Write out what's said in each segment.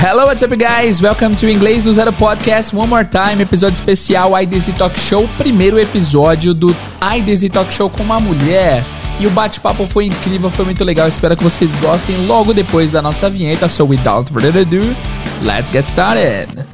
Hello, what's up, guys? Welcome to Inglês do Zero Podcast one more time, episódio especial IDZ Talk Show, primeiro episódio do IDZ Talk Show com uma mulher. E o bate-papo foi incrível, foi muito legal. Espero que vocês gostem logo depois da nossa vinheta. So, without further ado, let's get started.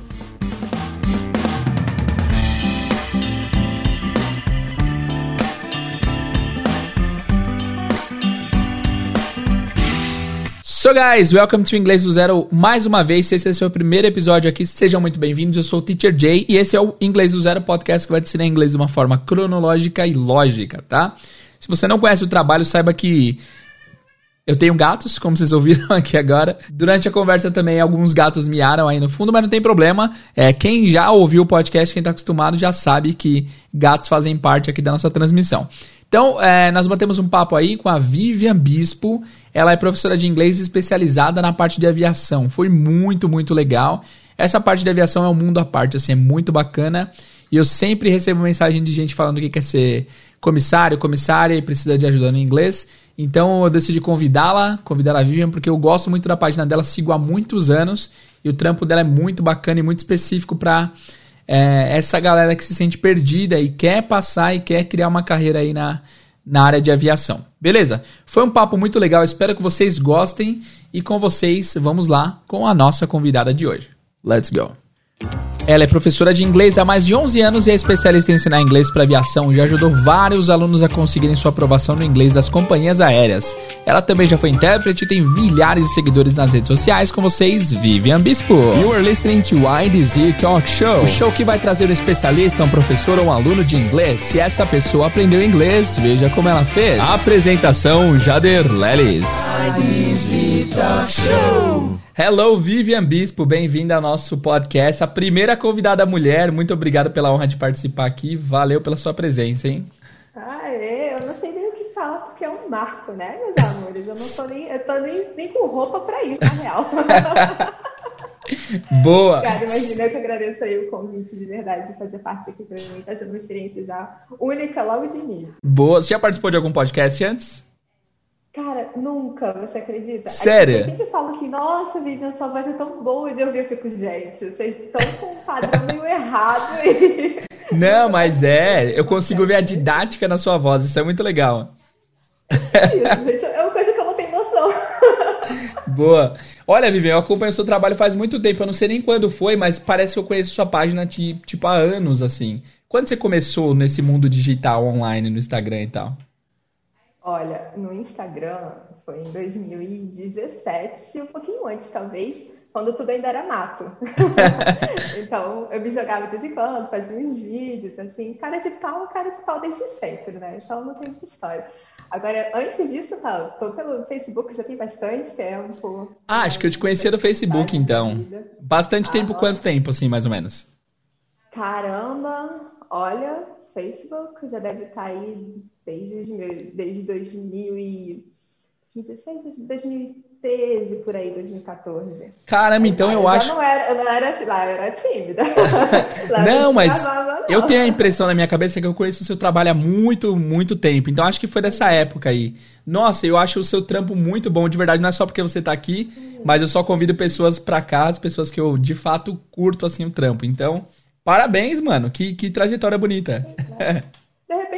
So guys, welcome to Inglês do Zero mais uma vez. Se esse é o seu primeiro episódio aqui, sejam muito bem-vindos. Eu sou o Teacher Jay e esse é o Inglês do Zero podcast que vai te ensinar inglês de uma forma cronológica e lógica, tá? Se você não conhece o trabalho, saiba que eu tenho gatos, como vocês ouviram aqui agora. Durante a conversa também alguns gatos miaram aí no fundo, mas não tem problema. É, quem já ouviu o podcast, quem tá acostumado, já sabe que gatos fazem parte aqui da nossa transmissão. Então, é, nós batemos um papo aí com a Vivian Bispo. Ela é professora de inglês especializada na parte de aviação. Foi muito, muito legal. Essa parte de aviação é um mundo à parte, assim, é muito bacana. E eu sempre recebo mensagem de gente falando que quer ser comissário, comissária e precisa de ajuda no inglês. Então eu decidi convidá-la, convidar a Vivian, porque eu gosto muito da página dela, sigo há muitos anos. E o trampo dela é muito bacana e muito específico para é, essa galera que se sente perdida e quer passar e quer criar uma carreira aí na, na área de aviação. Beleza? Foi um papo muito legal, espero que vocês gostem e com vocês vamos lá com a nossa convidada de hoje. Let's go! Ela é professora de inglês há mais de 11 anos e é especialista em ensinar inglês para aviação. Já ajudou vários alunos a conseguirem sua aprovação no inglês das companhias aéreas. Ela também já foi intérprete e tem milhares de seguidores nas redes sociais. Com vocês, Vivian Bispo. You are listening to IDZ Talk Show, o show que vai trazer um especialista, um professor ou um aluno de inglês. Se essa pessoa aprendeu inglês, veja como ela fez. Apresentação Jader Lelis. IDZ Talk Show. Hello, Vivian Bispo, bem-vinda ao nosso podcast. A primeira convidada mulher, muito obrigado pela honra de participar aqui. Valeu pela sua presença, hein? Ah, é? Eu não sei nem o que falar, porque é um marco, né, meus amores? Eu não tô nem, eu tô nem, nem com roupa pra isso, na real. Boa! Cara, imagina que eu agradeço aí o convite de verdade de fazer parte aqui pra mim. Tá sendo uma experiência já única logo de início. Boa! Você já participou de algum podcast antes? Cara, nunca, você acredita? Sério? Eu sempre falo assim, nossa, Vivian, sua voz é tão boa. E eu vi, eu fico, gente, vocês estão com um padrão meio errado aí. Não, mas é, eu consigo ver a didática na sua voz, isso é muito legal. Isso, gente, é uma coisa que eu não tenho noção. Boa. Olha, Vivian, eu acompanho o seu trabalho faz muito tempo, eu não sei nem quando foi, mas parece que eu conheço sua página de, tipo há anos, assim. Quando você começou nesse mundo digital online, no Instagram e tal? Olha, no Instagram foi em 2017, um pouquinho antes, talvez, quando tudo ainda era mato. então, eu me jogava de vez em quando, fazia uns vídeos, assim, cara de pau, cara de pau desde sempre, né? Então, não tem muita história. Agora, antes disso, tá, tô pelo Facebook, já tem bastante tempo. Ah, acho que eu te conhecia do Facebook, então. Bastante tempo, ah, quanto tempo, assim, mais ou menos? Caramba, olha, Facebook já deve estar aí desde, desde 2016, 2013, por aí, 2014. Caramba, então eu, eu acho. Não era, eu não era, lá eu era tímida. não, mas não. eu tenho a impressão na minha cabeça que eu conheço o seu trabalho há muito, muito tempo. Então acho que foi dessa época aí. Nossa, eu acho o seu trampo muito bom, de verdade, não é só porque você tá aqui, mas eu só convido pessoas pra cá, as pessoas que eu de fato curto assim o trampo. Então, parabéns, mano. Que, que trajetória bonita. De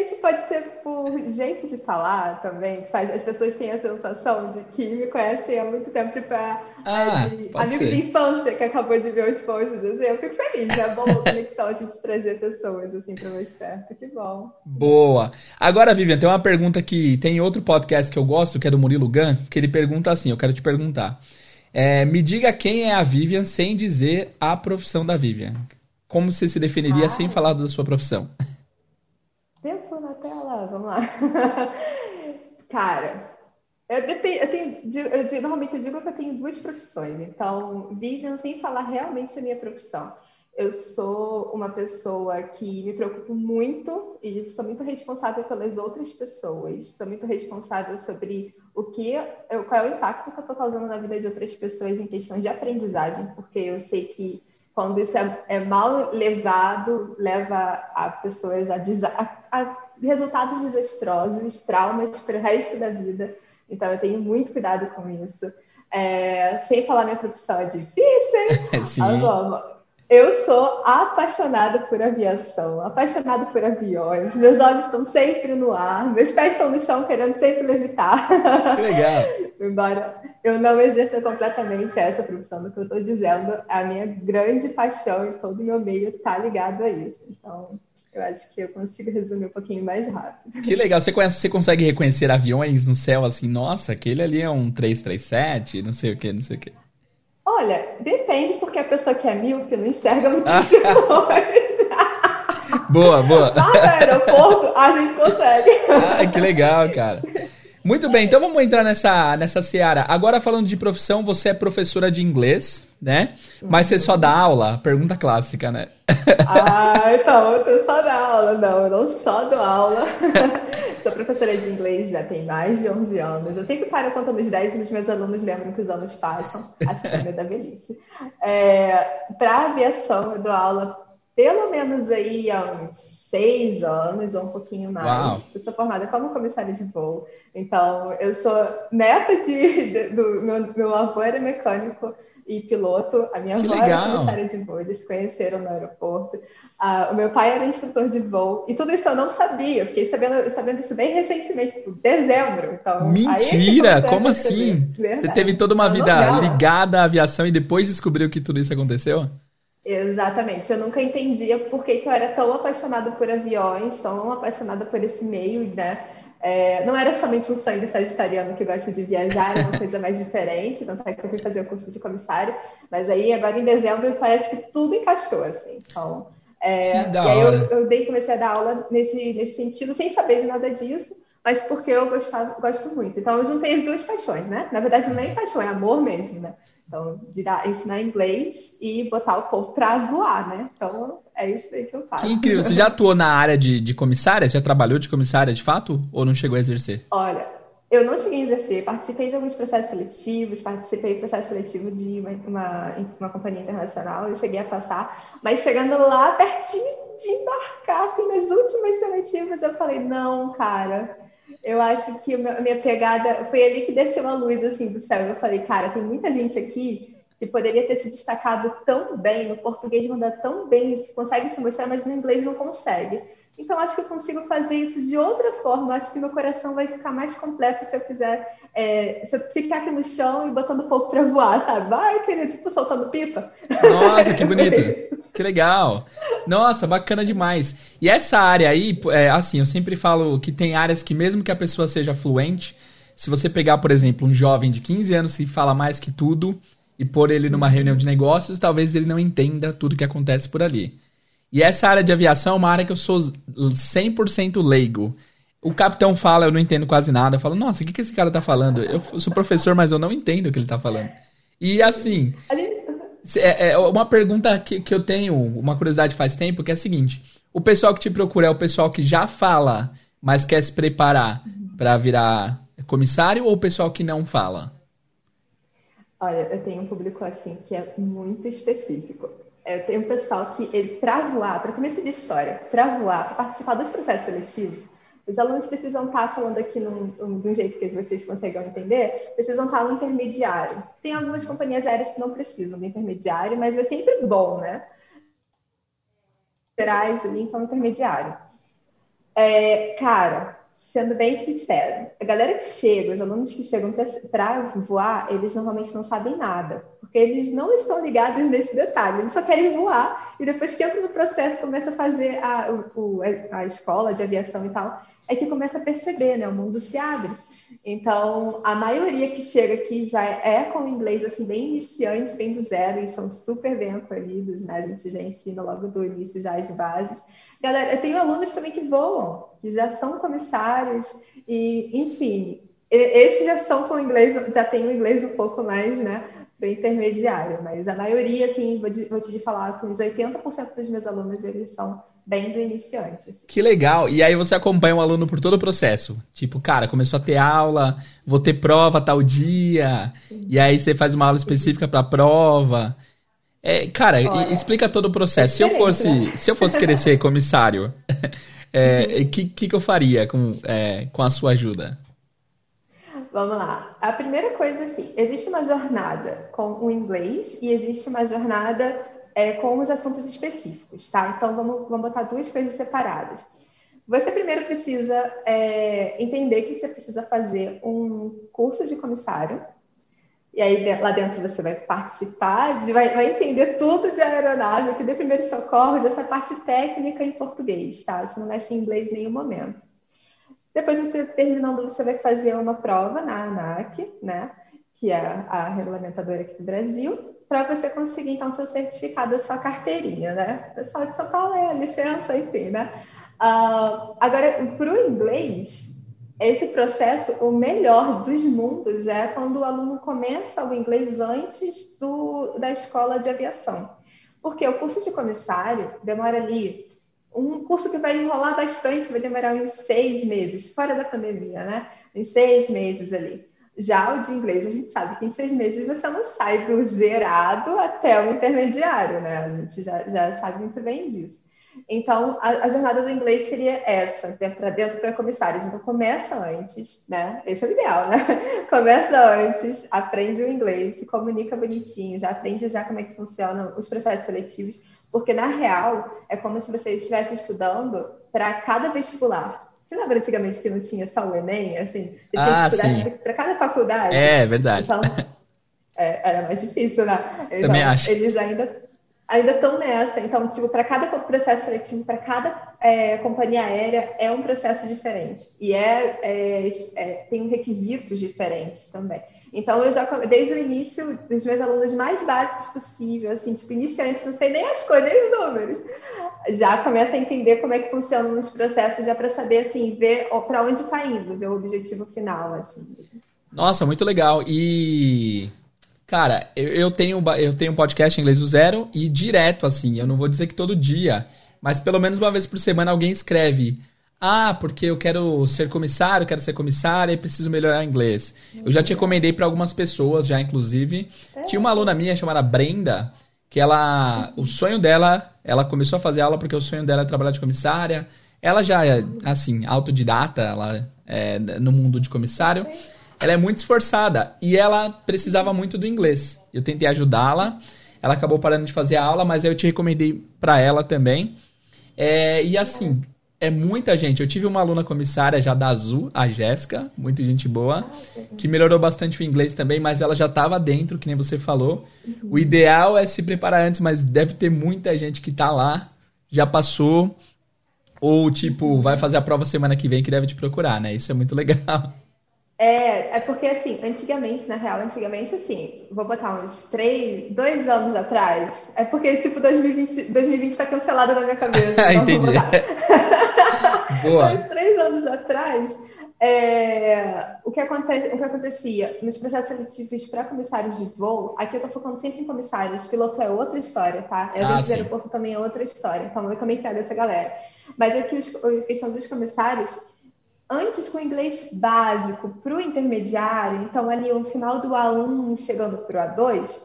repente pode ser por jeito de falar também, que faz as pessoas têm a sensação de que me conhecem há muito tempo, tipo a, ah, a de, amigo ser. de infância que acabou de ver os posts, assim, eu fico feliz, é bom a conexão, a gente trazer pessoas assim para mais perto, que bom. Boa! Agora, Vivian, tem uma pergunta que tem outro podcast que eu gosto, que é do Murilo Gun, que ele pergunta assim, eu quero te perguntar. É, me diga quem é a Vivian sem dizer a profissão da Vivian. Como você se definiria ah. sem falar da sua profissão? Vamos lá. Cara, eu, tenho, eu tenho eu, normalmente eu digo que eu tenho duas profissões, então Vivian sem falar realmente a minha profissão. Eu sou uma pessoa que me preocupo muito e sou muito responsável pelas outras pessoas. Sou muito responsável sobre o que, eu, qual é o impacto que eu estou causando na vida de outras pessoas em questões de aprendizagem, porque eu sei que quando isso é, é mal levado, leva a pessoas a, a, a resultados desastrosos, traumas para o resto da vida. Então, eu tenho muito cuidado com isso. É, sem falar minha profissão é difícil. Sim. Eu sou apaixonada por aviação, apaixonada por aviões. Meus olhos estão sempre no ar, meus pés estão no chão querendo sempre levitar. Que legal. Embora eu não exerça completamente essa profissão do que eu estou dizendo, a minha grande paixão e todo o meu meio está ligado a isso. Então, eu acho que eu consigo resumir um pouquinho mais rápido. Que legal. Você, conhece, você consegue reconhecer aviões no céu assim? Nossa, aquele ali é um 337, não sei o que, não sei o que. Olha, depende, porque a pessoa que é míope não enxerga muitíssimo Boa, boa. Lá no aeroporto, a gente consegue. Ah, que legal, cara. Muito bem, então vamos entrar nessa, nessa seara. Agora falando de profissão, você é professora de inglês, né? Mas você só dá aula? Pergunta clássica, né? Ah, então, eu só dá aula. Não, eu não só dou aula. Sou professora de inglês já tem mais de 11 anos. Eu sempre paro contando os 10 e os meus alunos lembram que os anos passam. Acho que é da velhice. É, Para aviação, eu dou aula pelo menos aí há uns seis anos ou um pouquinho mais. Uau. Eu sou formada como comissária de voo. Então, eu sou neta de, de do meu, meu avô era mecânico e piloto. A minha que avó legal. era comissária de voo, eles se conheceram no aeroporto. Uh, o meu pai era instrutor de voo. E tudo isso eu não sabia. Eu fiquei sabendo, sabendo isso bem recentemente, tipo, dezembro. Então, Mentira! Como assim? Você teve toda uma vida ligada à aviação e depois descobriu que tudo isso aconteceu? Exatamente. Eu nunca entendia por que, que eu era tão apaixonada por aviões, tão apaixonada por esse meio, né? É, não era somente um sangue sagitariano que gosta de viajar, era uma coisa mais diferente, tanto é que eu fui fazer o curso de comissário, mas aí agora em dezembro parece que tudo encaixou, assim. Então, é, e aí eu, eu dei, comecei a dar aula nesse, nesse sentido, sem saber de nada disso, mas porque eu gostava, gosto muito. Então eu juntei as duas paixões, né? Na verdade, não é paixão, é amor mesmo, né? Então, dar, ensinar inglês e botar o povo para voar, né? Então, é isso aí que eu faço. Que incrível. Você já atuou na área de, de comissária? Já trabalhou de comissária de fato? Ou não chegou a exercer? Olha, eu não cheguei a exercer. Participei de alguns processos seletivos, participei do processo seletivo de uma, uma, uma companhia internacional, eu cheguei a passar. Mas chegando lá, pertinho de embarcar, assim, nas últimas seletivas, eu falei, não, cara eu acho que a minha pegada foi ali que desceu a luz assim do céu. Eu falei, cara, tem muita gente aqui que poderia ter se destacado tão bem, no português manda tão bem, consegue se mostrar, mas no inglês não consegue. Então, acho que eu consigo fazer isso de outra forma. Acho que meu coração vai ficar mais completo se eu fizer, é, se eu ficar aqui no chão e botando o povo para voar, sabe? Vai, querido, tipo, soltando pipa. Nossa, que bonito. que legal. Nossa, bacana demais. E essa área aí, é, assim, eu sempre falo que tem áreas que, mesmo que a pessoa seja fluente, se você pegar, por exemplo, um jovem de 15 anos que fala mais que tudo e pôr ele numa reunião de negócios, talvez ele não entenda tudo que acontece por ali. E essa área de aviação é uma área que eu sou 100% leigo. O capitão fala, eu não entendo quase nada. Eu falo, nossa, o que, que esse cara tá falando? Eu sou professor, mas eu não entendo o que ele tá falando. E assim, é, é uma pergunta que, que eu tenho, uma curiosidade faz tempo, que é a seguinte: o pessoal que te procura é o pessoal que já fala, mas quer se preparar para virar comissário ou o pessoal que não fala? Olha, eu tenho um público assim que é muito específico. É, tem um pessoal que, ele, para voar, para começar de história, para voar, para participar dos processos seletivos, os alunos precisam estar falando aqui num, um, de um jeito que vocês conseguem entender, precisam estar no intermediário. Tem algumas companhias aéreas que não precisam do intermediário, mas é sempre bom, né? Gerais ali, então, intermediário. É, cara, sendo bem sincero, a galera que chega, os alunos que chegam para voar, eles normalmente não sabem nada, porque eles não estão ligados nesse detalhe, eles só querem voar e depois que entra no processo, começa a fazer a, o, a escola de aviação e tal, é que começa a perceber, né? O mundo se abre. Então, a maioria que chega aqui já é com inglês assim bem iniciante, bem do zero e são super bem acolhidos, né? A gente já ensina logo do início já as bases. Galera, eu tenho alunos também que voam, que já são comissários, e, enfim, esses já são com inglês, já tem o inglês um pouco mais, né, para intermediário, mas a maioria, assim, vou te, vou te falar, que uns 80% dos meus alunos, eles são bem do iniciante. Assim. Que legal! E aí você acompanha o aluno por todo o processo. Tipo, cara, começou a ter aula, vou ter prova tal dia, Sim. e aí você faz uma aula específica para a prova. É, cara, Olha, explica todo o processo. Se eu fosse, né? se eu fosse querer ser comissário, o é, que, que, que eu faria com, é, com a sua ajuda? Vamos lá. A primeira coisa, assim, existe uma jornada com o inglês e existe uma jornada é, com os assuntos específicos, tá? Então, vamos, vamos botar duas coisas separadas. Você primeiro precisa é, entender que você precisa fazer um curso de comissário, e aí lá dentro você vai participar, de, vai, vai, entender tudo de aeronave, que de primeiros socorros, essa parte técnica em português, tá? Você não mexe em inglês em nenhum momento. Depois você terminando, você vai fazer uma prova na ANAC, né? Que é a regulamentadora aqui do Brasil, para você conseguir então seu certificado, sua carteirinha, né? O pessoal de São Paulo é a licença, enfim, né? Uh, agora, para o inglês, esse processo, o melhor dos mundos é quando o aluno começa o inglês antes do, da escola de aviação. Porque o curso de comissário demora ali, um curso que vai enrolar bastante, vai demorar uns seis meses, fora da pandemia, né? Em seis meses ali. Já o de inglês, a gente sabe que em seis meses você não sai do zerado até o intermediário, né? A gente já, já sabe muito bem disso. Então, a, a, jornada do inglês seria essa, né, para dentro para comissários. Então, começa antes, né? Esse é o ideal, né? Começa antes, aprende o inglês, se comunica bonitinho, já aprende já como é que funcionam os processos seletivos, porque na real é como se você estivesse estudando para cada vestibular. Você lembra antigamente que não tinha só o Enem? Assim, você ah, tinha que estudar para cada faculdade? É, verdade. Então, é, era mais difícil, né? Então, Também acho. Eles ainda ainda estão nessa. Então, tipo, para cada processo seletivo, para cada é, companhia aérea, é um processo diferente. E é, é, é, tem requisitos diferentes também. Então, eu já, desde o início, dos meus alunos mais básicos possível, assim, tipo, iniciantes, não sei nem as coisas, nem os números, já começa a entender como é que funcionam os processos, já para saber, assim, ver para onde está indo, ver o objetivo final, assim. Nossa, muito legal. E Cara, eu, eu, tenho, eu tenho um podcast em inglês do zero e direto, assim, eu não vou dizer que todo dia, mas pelo menos uma vez por semana alguém escreve. Ah, porque eu quero ser comissário, quero ser comissária e preciso melhorar inglês. Eu já te recomendei para algumas pessoas, já inclusive. Tinha uma aluna minha chamada Brenda, que ela. O sonho dela, ela começou a fazer aula porque o sonho dela é trabalhar de comissária. Ela já é, assim, autodidata, ela é no mundo de comissário ela é muito esforçada e ela precisava muito do inglês. Eu tentei ajudá-la, ela acabou parando de fazer a aula, mas eu te recomendei para ela também. É, e assim, é muita gente. Eu tive uma aluna comissária já da Azul, a Jéssica, muito gente boa, que melhorou bastante o inglês também, mas ela já estava dentro, que nem você falou. O ideal é se preparar antes, mas deve ter muita gente que está lá, já passou, ou tipo, vai fazer a prova semana que vem que deve te procurar, né? Isso é muito legal. É, é porque assim, antigamente, na real, antigamente, assim, vou botar uns três, dois anos atrás, é porque, tipo, 2020, 2020 tá cancelado na minha cabeça. Então Entendi. Boa. Uns três anos atrás, é, o, que o que acontecia nos processos seletivos para comissários de voo, aqui eu tô focando sempre em comissários, piloto é outra história, tá? A gente ah, de aeroporto também é outra história, então eu também pego essa galera. Mas aqui, os, a questão dos comissários, antes com o inglês básico para o intermediário, então ali o final do A1 chegando para o A2,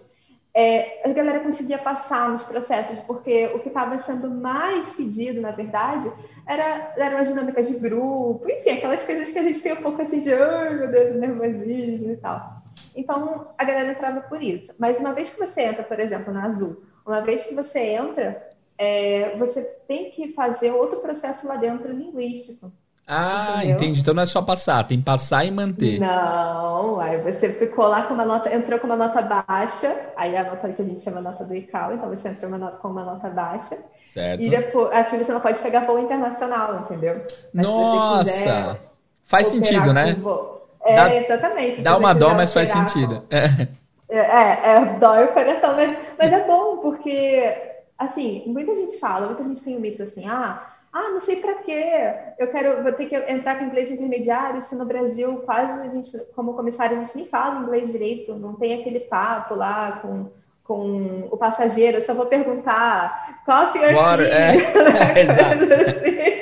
é, a galera conseguia passar nos processos, porque o que estava sendo mais pedido, na verdade, era, eram as dinâmicas de grupo, enfim, aquelas coisas que a gente tem um pouco assim de, ai meu Deus, nervosismo e tal. Então, a galera entrava por isso. Mas uma vez que você entra, por exemplo, na Azul, uma vez que você entra, é, você tem que fazer outro processo lá dentro linguístico. Ah, entendeu? entendi. Então não é só passar, tem passar e manter. Não, aí você ficou lá com uma nota, entrou com uma nota baixa, aí a nota que a gente chama nota do ICAO, então você entrou uma nota, com uma nota baixa. Certo. E depois, assim você não pode pegar voo internacional, entendeu? Mas Nossa! Faz sentido, né? É, dá, exatamente. Dá uma dó, mas faz sentido. É. é, é, é, dói o coração, mas, mas é bom, porque, assim, muita gente fala, muita gente tem o um mito assim, ah, ah, não sei para quê. Eu quero, vou ter que entrar com inglês intermediário, se no Brasil quase a gente, como comissário, a gente nem fala inglês direito, não tem aquele papo lá com, com o passageiro, eu só vou perguntar coffee or Water, tea? É. Exato.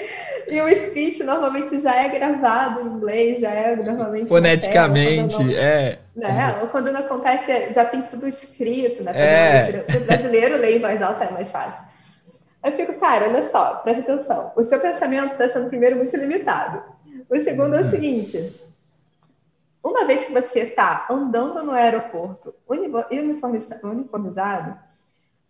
E o speech normalmente já é gravado em inglês, já é normalmente. Foneticamente, não, é. Né? Ou quando não acontece, já tem tudo escrito, né? É. O brasileiro lê em voz alta é mais fácil. Eu fico, cara, olha só, presta atenção. O seu pensamento está sendo, primeiro, muito limitado. O segundo é o uhum. seguinte: uma vez que você está andando no aeroporto uniformizado,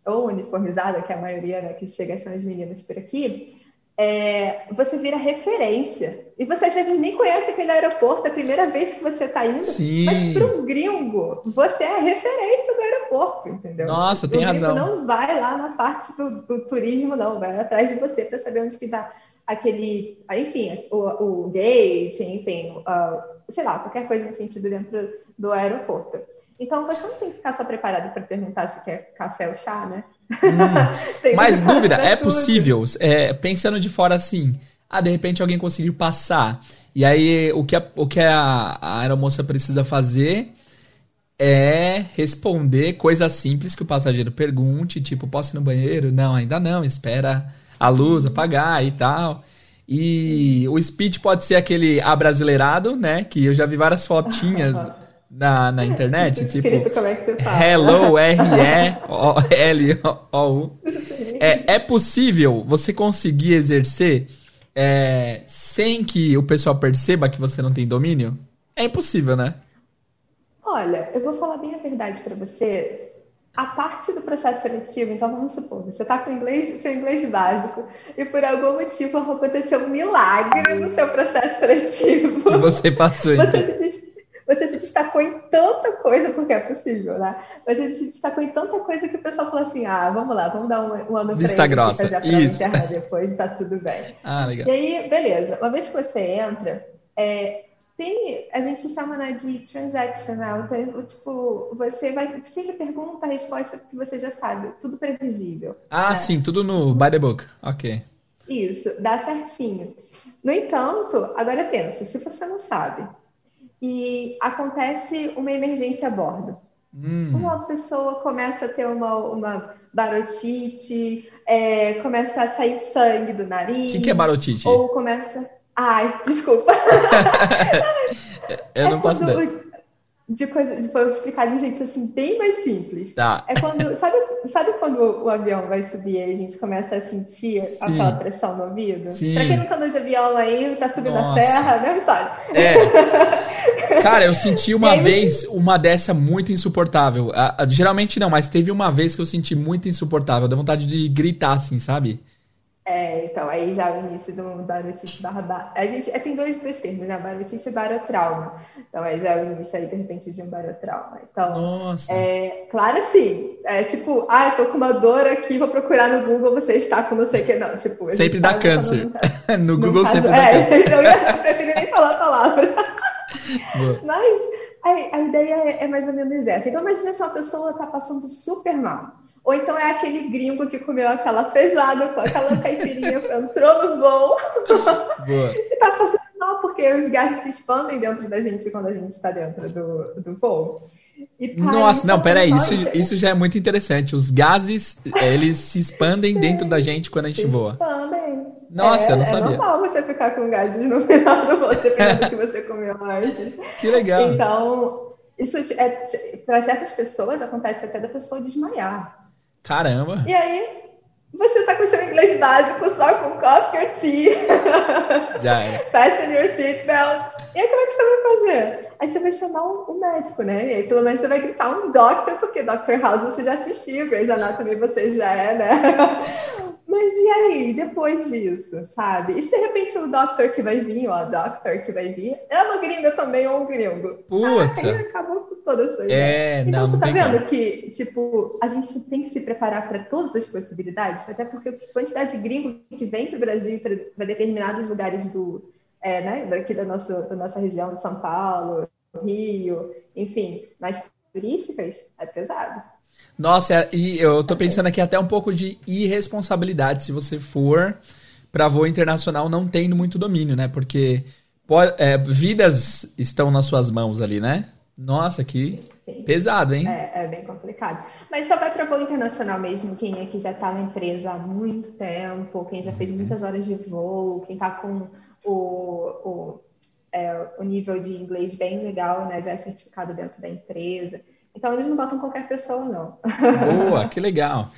ou uniformizada, que é a maioria né, que chega são as meninas por aqui, é, você vira referência. E você às vezes nem conhece aquele aeroporto, é a primeira vez que você está indo, Sim. mas para um gringo, você é a referência do aeroporto, entendeu? Nossa, tem o razão. não vai lá na parte do, do turismo, não, vai atrás de você para saber onde que está aquele, enfim, o, o gate, enfim, uh, sei lá, qualquer coisa no sentido dentro do aeroporto. Então, você não tem que ficar só preparado para perguntar se quer café ou chá, né? Hum, mas dúvida, é possível, é, pensando de fora assim, ah, de repente alguém conseguiu passar, e aí o que a, o que a, a aeromoça precisa fazer é responder coisas simples que o passageiro pergunte, tipo, posso ir no banheiro? Não, ainda não, espera a luz apagar e tal. E o speech pode ser aquele abrasileirado, né? Que eu já vi várias fotinhas na, na internet, tipo, é fala? Hello, R-E-L-O-U. É, é possível você conseguir exercer é, sem que o pessoal perceba que você não tem domínio? É impossível, né? Olha, eu vou falar bem a verdade para você. A parte do processo seletivo, então vamos supor, você está com inglês, seu inglês básico, e por algum motivo aconteceu um milagre no seu processo seletivo. E você passou, então. Você se você se destacou em tanta coisa, porque é possível, né? Você se destacou em tanta coisa que o pessoal falou assim: ah, vamos lá, vamos dar um, um ano Vista pra ele, grossa. fazer a prova Isso. depois, tá tudo bem. Ah, legal. E aí, beleza. Uma vez que você entra, é, tem, a gente chama né, de transactional, então, tipo, você vai sempre pergunta a resposta que você já sabe, tudo previsível. Ah, né? sim, tudo no by the book, ok. Isso, dá certinho. No entanto, agora pensa, se você não sabe, e acontece uma emergência a bordo. Hum. Uma pessoa começa a ter uma, uma barotite, é, começa a sair sangue do nariz. O que, que, é barotite? Ou começa. Ai, desculpa. Eu não é posso quando, de coisa, de, vou explicar de um jeito assim bem mais simples. Tá. É quando, sabe, sabe quando o avião vai subir e a gente começa a sentir Sim. aquela pressão no ouvido? Sim. Pra quem nunca andou de avião aí, tá subindo Nossa. a serra, mesmo sabe? É. Cara, eu senti uma aí, vez uma dessa muito insuportável. geralmente não, mas teve uma vez que eu senti muito insuportável. Dá vontade de gritar assim, sabe? É, então, aí já o início do barotite barra... A gente é, tem dois, dois termos, né? Barotite e barotrauma. Então, aí já é o início aí, de repente, de um barotrauma. Então, Nossa. É, claro assim, é tipo, ah, eu tô com uma dor aqui, vou procurar no Google, você está com não sei o que, não. Tipo, sempre dá câncer. Tá, no Google caso, sempre dá é, câncer. Então, eu prefiro nem falar a palavra. Mas a, a ideia é, é, mais ou menos essa. Então, imagina se uma pessoa tá passando super mal. Ou então é aquele gringo que comeu aquela feijoada com aquela caipirinha, entrou no voo e tá passando mal, porque os gases se expandem dentro da gente quando a gente está dentro do, do voo. Tá Nossa, não, peraí, isso, isso já é muito interessante. Os gases, eles se expandem dentro da gente quando a gente se voa. expandem. Nossa, é, eu não sabia. É normal você ficar com gases no final do voo, dependendo do que você comeu antes. Que legal. Então, isso é, para certas pessoas acontece até da pessoa desmaiar. Caramba! E aí, você tá com seu inglês básico só com coffee or tea. Já é. Fasten your seatbelt. E aí, como é que você vai fazer? Aí você vai chamar um, um, médico, né? E aí, pelo menos, você vai gritar um doctor, porque Dr. House você já assistiu, Grey's Anatomy você já é, né? Mas e aí, depois disso, sabe? E se de repente o doctor que vai vir, ou a doctor que vai vir, é uma gringa também ou um gringo? Putz! Ah, aí acabou com toda a sua É, então, não, você tá vendo como. que, tipo, a gente tem que se preparar para todas as possibilidades, até porque a quantidade de gringo que vem para o Brasil para determinados lugares do, é, né, daqui da nossa, da nossa região de São Paulo, Rio, enfim, mais turísticas, é pesado. Nossa, e eu tô pensando aqui até um pouco de irresponsabilidade se você for para voo internacional não tendo muito domínio, né? Porque pode, é, vidas estão nas suas mãos ali, né? Nossa, que Sim. pesado, hein? É, é, bem complicado. Mas só vai para voo internacional mesmo quem é que já está na empresa há muito tempo, quem já fez uhum. muitas horas de voo, quem está com o, o, é, o nível de inglês bem legal, né? Já é certificado dentro da empresa. Então eles não botam qualquer pessoa, não. Boa, que legal.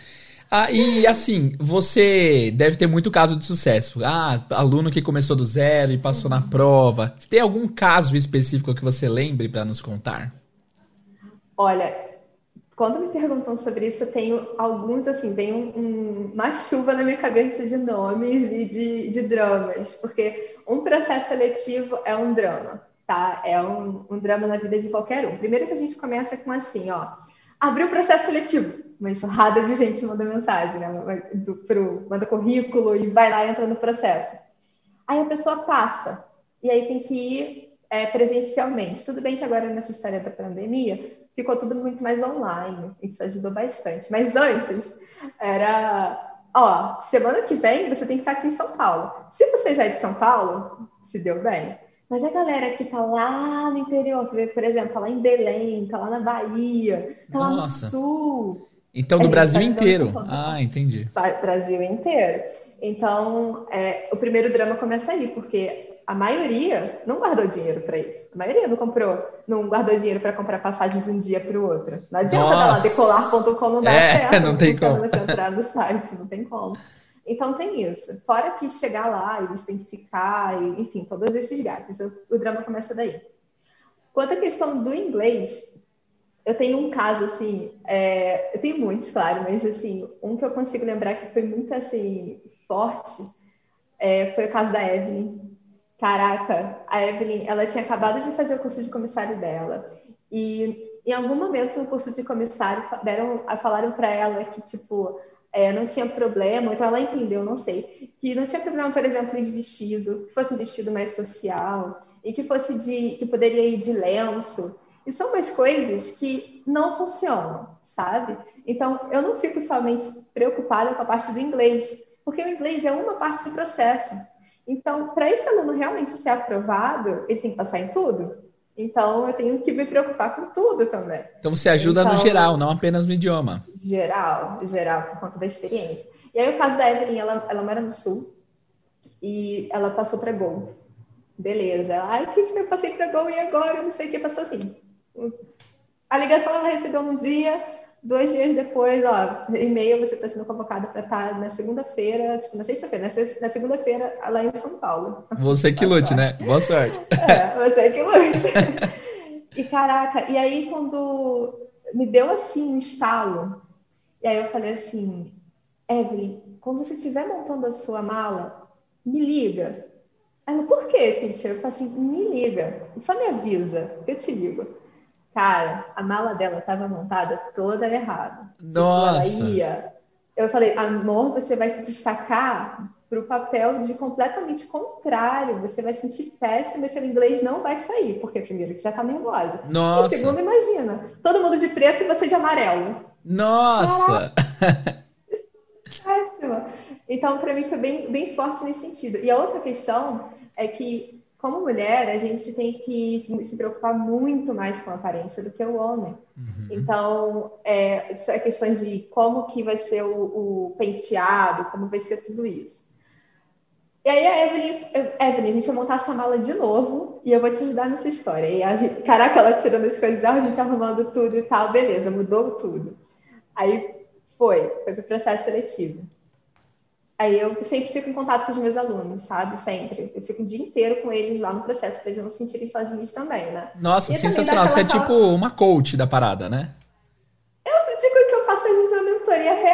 Ah, e assim, você deve ter muito caso de sucesso. Ah, aluno que começou do zero e passou na prova. Tem algum caso específico que você lembre para nos contar? Olha, quando me perguntam sobre isso, eu tenho alguns, assim, vem um, um, uma chuva na minha cabeça de nomes e de, de dramas, porque um processo seletivo é um drama, tá? É um, um drama na vida de qualquer um. Primeiro que a gente começa com assim, ó, abriu o processo seletivo uma enxurrada de gente manda mensagem, né? Do, pro, manda currículo e vai lá e entra no processo. Aí a pessoa passa, e aí tem que ir é, presencialmente. Tudo bem que agora nessa história da pandemia ficou tudo muito mais online, isso ajudou bastante. Mas antes era, ó, semana que vem você tem que estar aqui em São Paulo. Se você já é de São Paulo, se deu bem. Mas a galera que tá lá no interior, por exemplo, tá lá em Belém, tá lá na Bahia, tá Nossa. lá no sul, então, do Brasil inteiro. Ah, entendi. Brasil inteiro. Então, é, o primeiro drama começa aí, porque a maioria não guardou dinheiro para isso. A maioria não comprou, não guardou dinheiro para comprar passagem de um dia para o outro. Não adianta Nossa. dar lá decolar.com, não dá é, certo. Não tem como. Você entrar no site, não tem como. Então tem isso. Fora que chegar lá, eles têm que ficar, e, enfim, todos esses gastos. O, o drama começa daí. Quanto à questão do inglês, eu tenho um caso, assim, é, eu tenho muitos, claro, mas, assim, um que eu consigo lembrar que foi muito, assim, forte é, foi o caso da Evelyn. Caraca, a Evelyn, ela tinha acabado de fazer o curso de comissário dela e em algum momento no curso de comissário deram, falaram para ela que, tipo, é, não tinha problema, então ela entendeu, não sei, que não tinha problema, por exemplo, de vestido, que fosse um vestido mais social e que fosse de, que poderia ir de lenço, e são umas coisas que não funcionam, sabe? Então, eu não fico somente preocupada com a parte do inglês, porque o inglês é uma parte do processo. Então, para esse aluno realmente ser aprovado, ele tem que passar em tudo. Então, eu tenho que me preocupar com tudo também. Então, você ajuda então, no geral, não apenas no idioma. Geral, geral, por conta da experiência. E aí, o caso da Evelyn, ela, ela mora no Sul e ela passou para Gol. Beleza. Ai, que eu passei para Gol e agora? Eu não sei o que passou assim. A ligação ela recebeu um dia, dois dias depois, ó, e-mail, você está sendo convocado para estar na segunda-feira, tipo, na sexta-feira, na segunda-feira lá em São Paulo. Você que lute, né? Boa sorte. É, você que lute. e caraca, e aí quando me deu assim um estalo, e aí eu falei assim, Evelyn, quando você estiver montando a sua mala, me liga. Ela, por quê, teacher? Eu falei assim, me liga, só me avisa, eu te ligo. Cara, a mala dela estava montada toda errada. Nossa! Tipo, ia... Eu falei, amor, você vai se destacar para o papel de completamente contrário. Você vai sentir péssimo e seu inglês não vai sair, porque primeiro que já está nervosa. Nossa! E segundo, imagina, todo mundo de preto e você de amarelo. Nossa! Péssimo. Então, para mim foi bem, bem forte nesse sentido. E a outra questão é que como mulher, a gente tem que se preocupar muito mais com a aparência do que o homem. Uhum. Então, é, é questões de como que vai ser o, o, penteado, como vai ser tudo isso. E aí a Evelyn, Evelyn, a gente vai montar essa mala de novo e eu vou te ajudar nessa história. E a gente, caraca, ela tirando as coisas, a gente arrumando tudo e tal, beleza, mudou tudo. Aí foi, foi para o processo seletivo. Aí eu sempre fico em contato com os meus alunos, sabe? Sempre. Eu fico o dia inteiro com eles lá no processo, para eles não se sentirem sozinhos também, né? Nossa, e sensacional. Você é tipo uma coach da parada, né?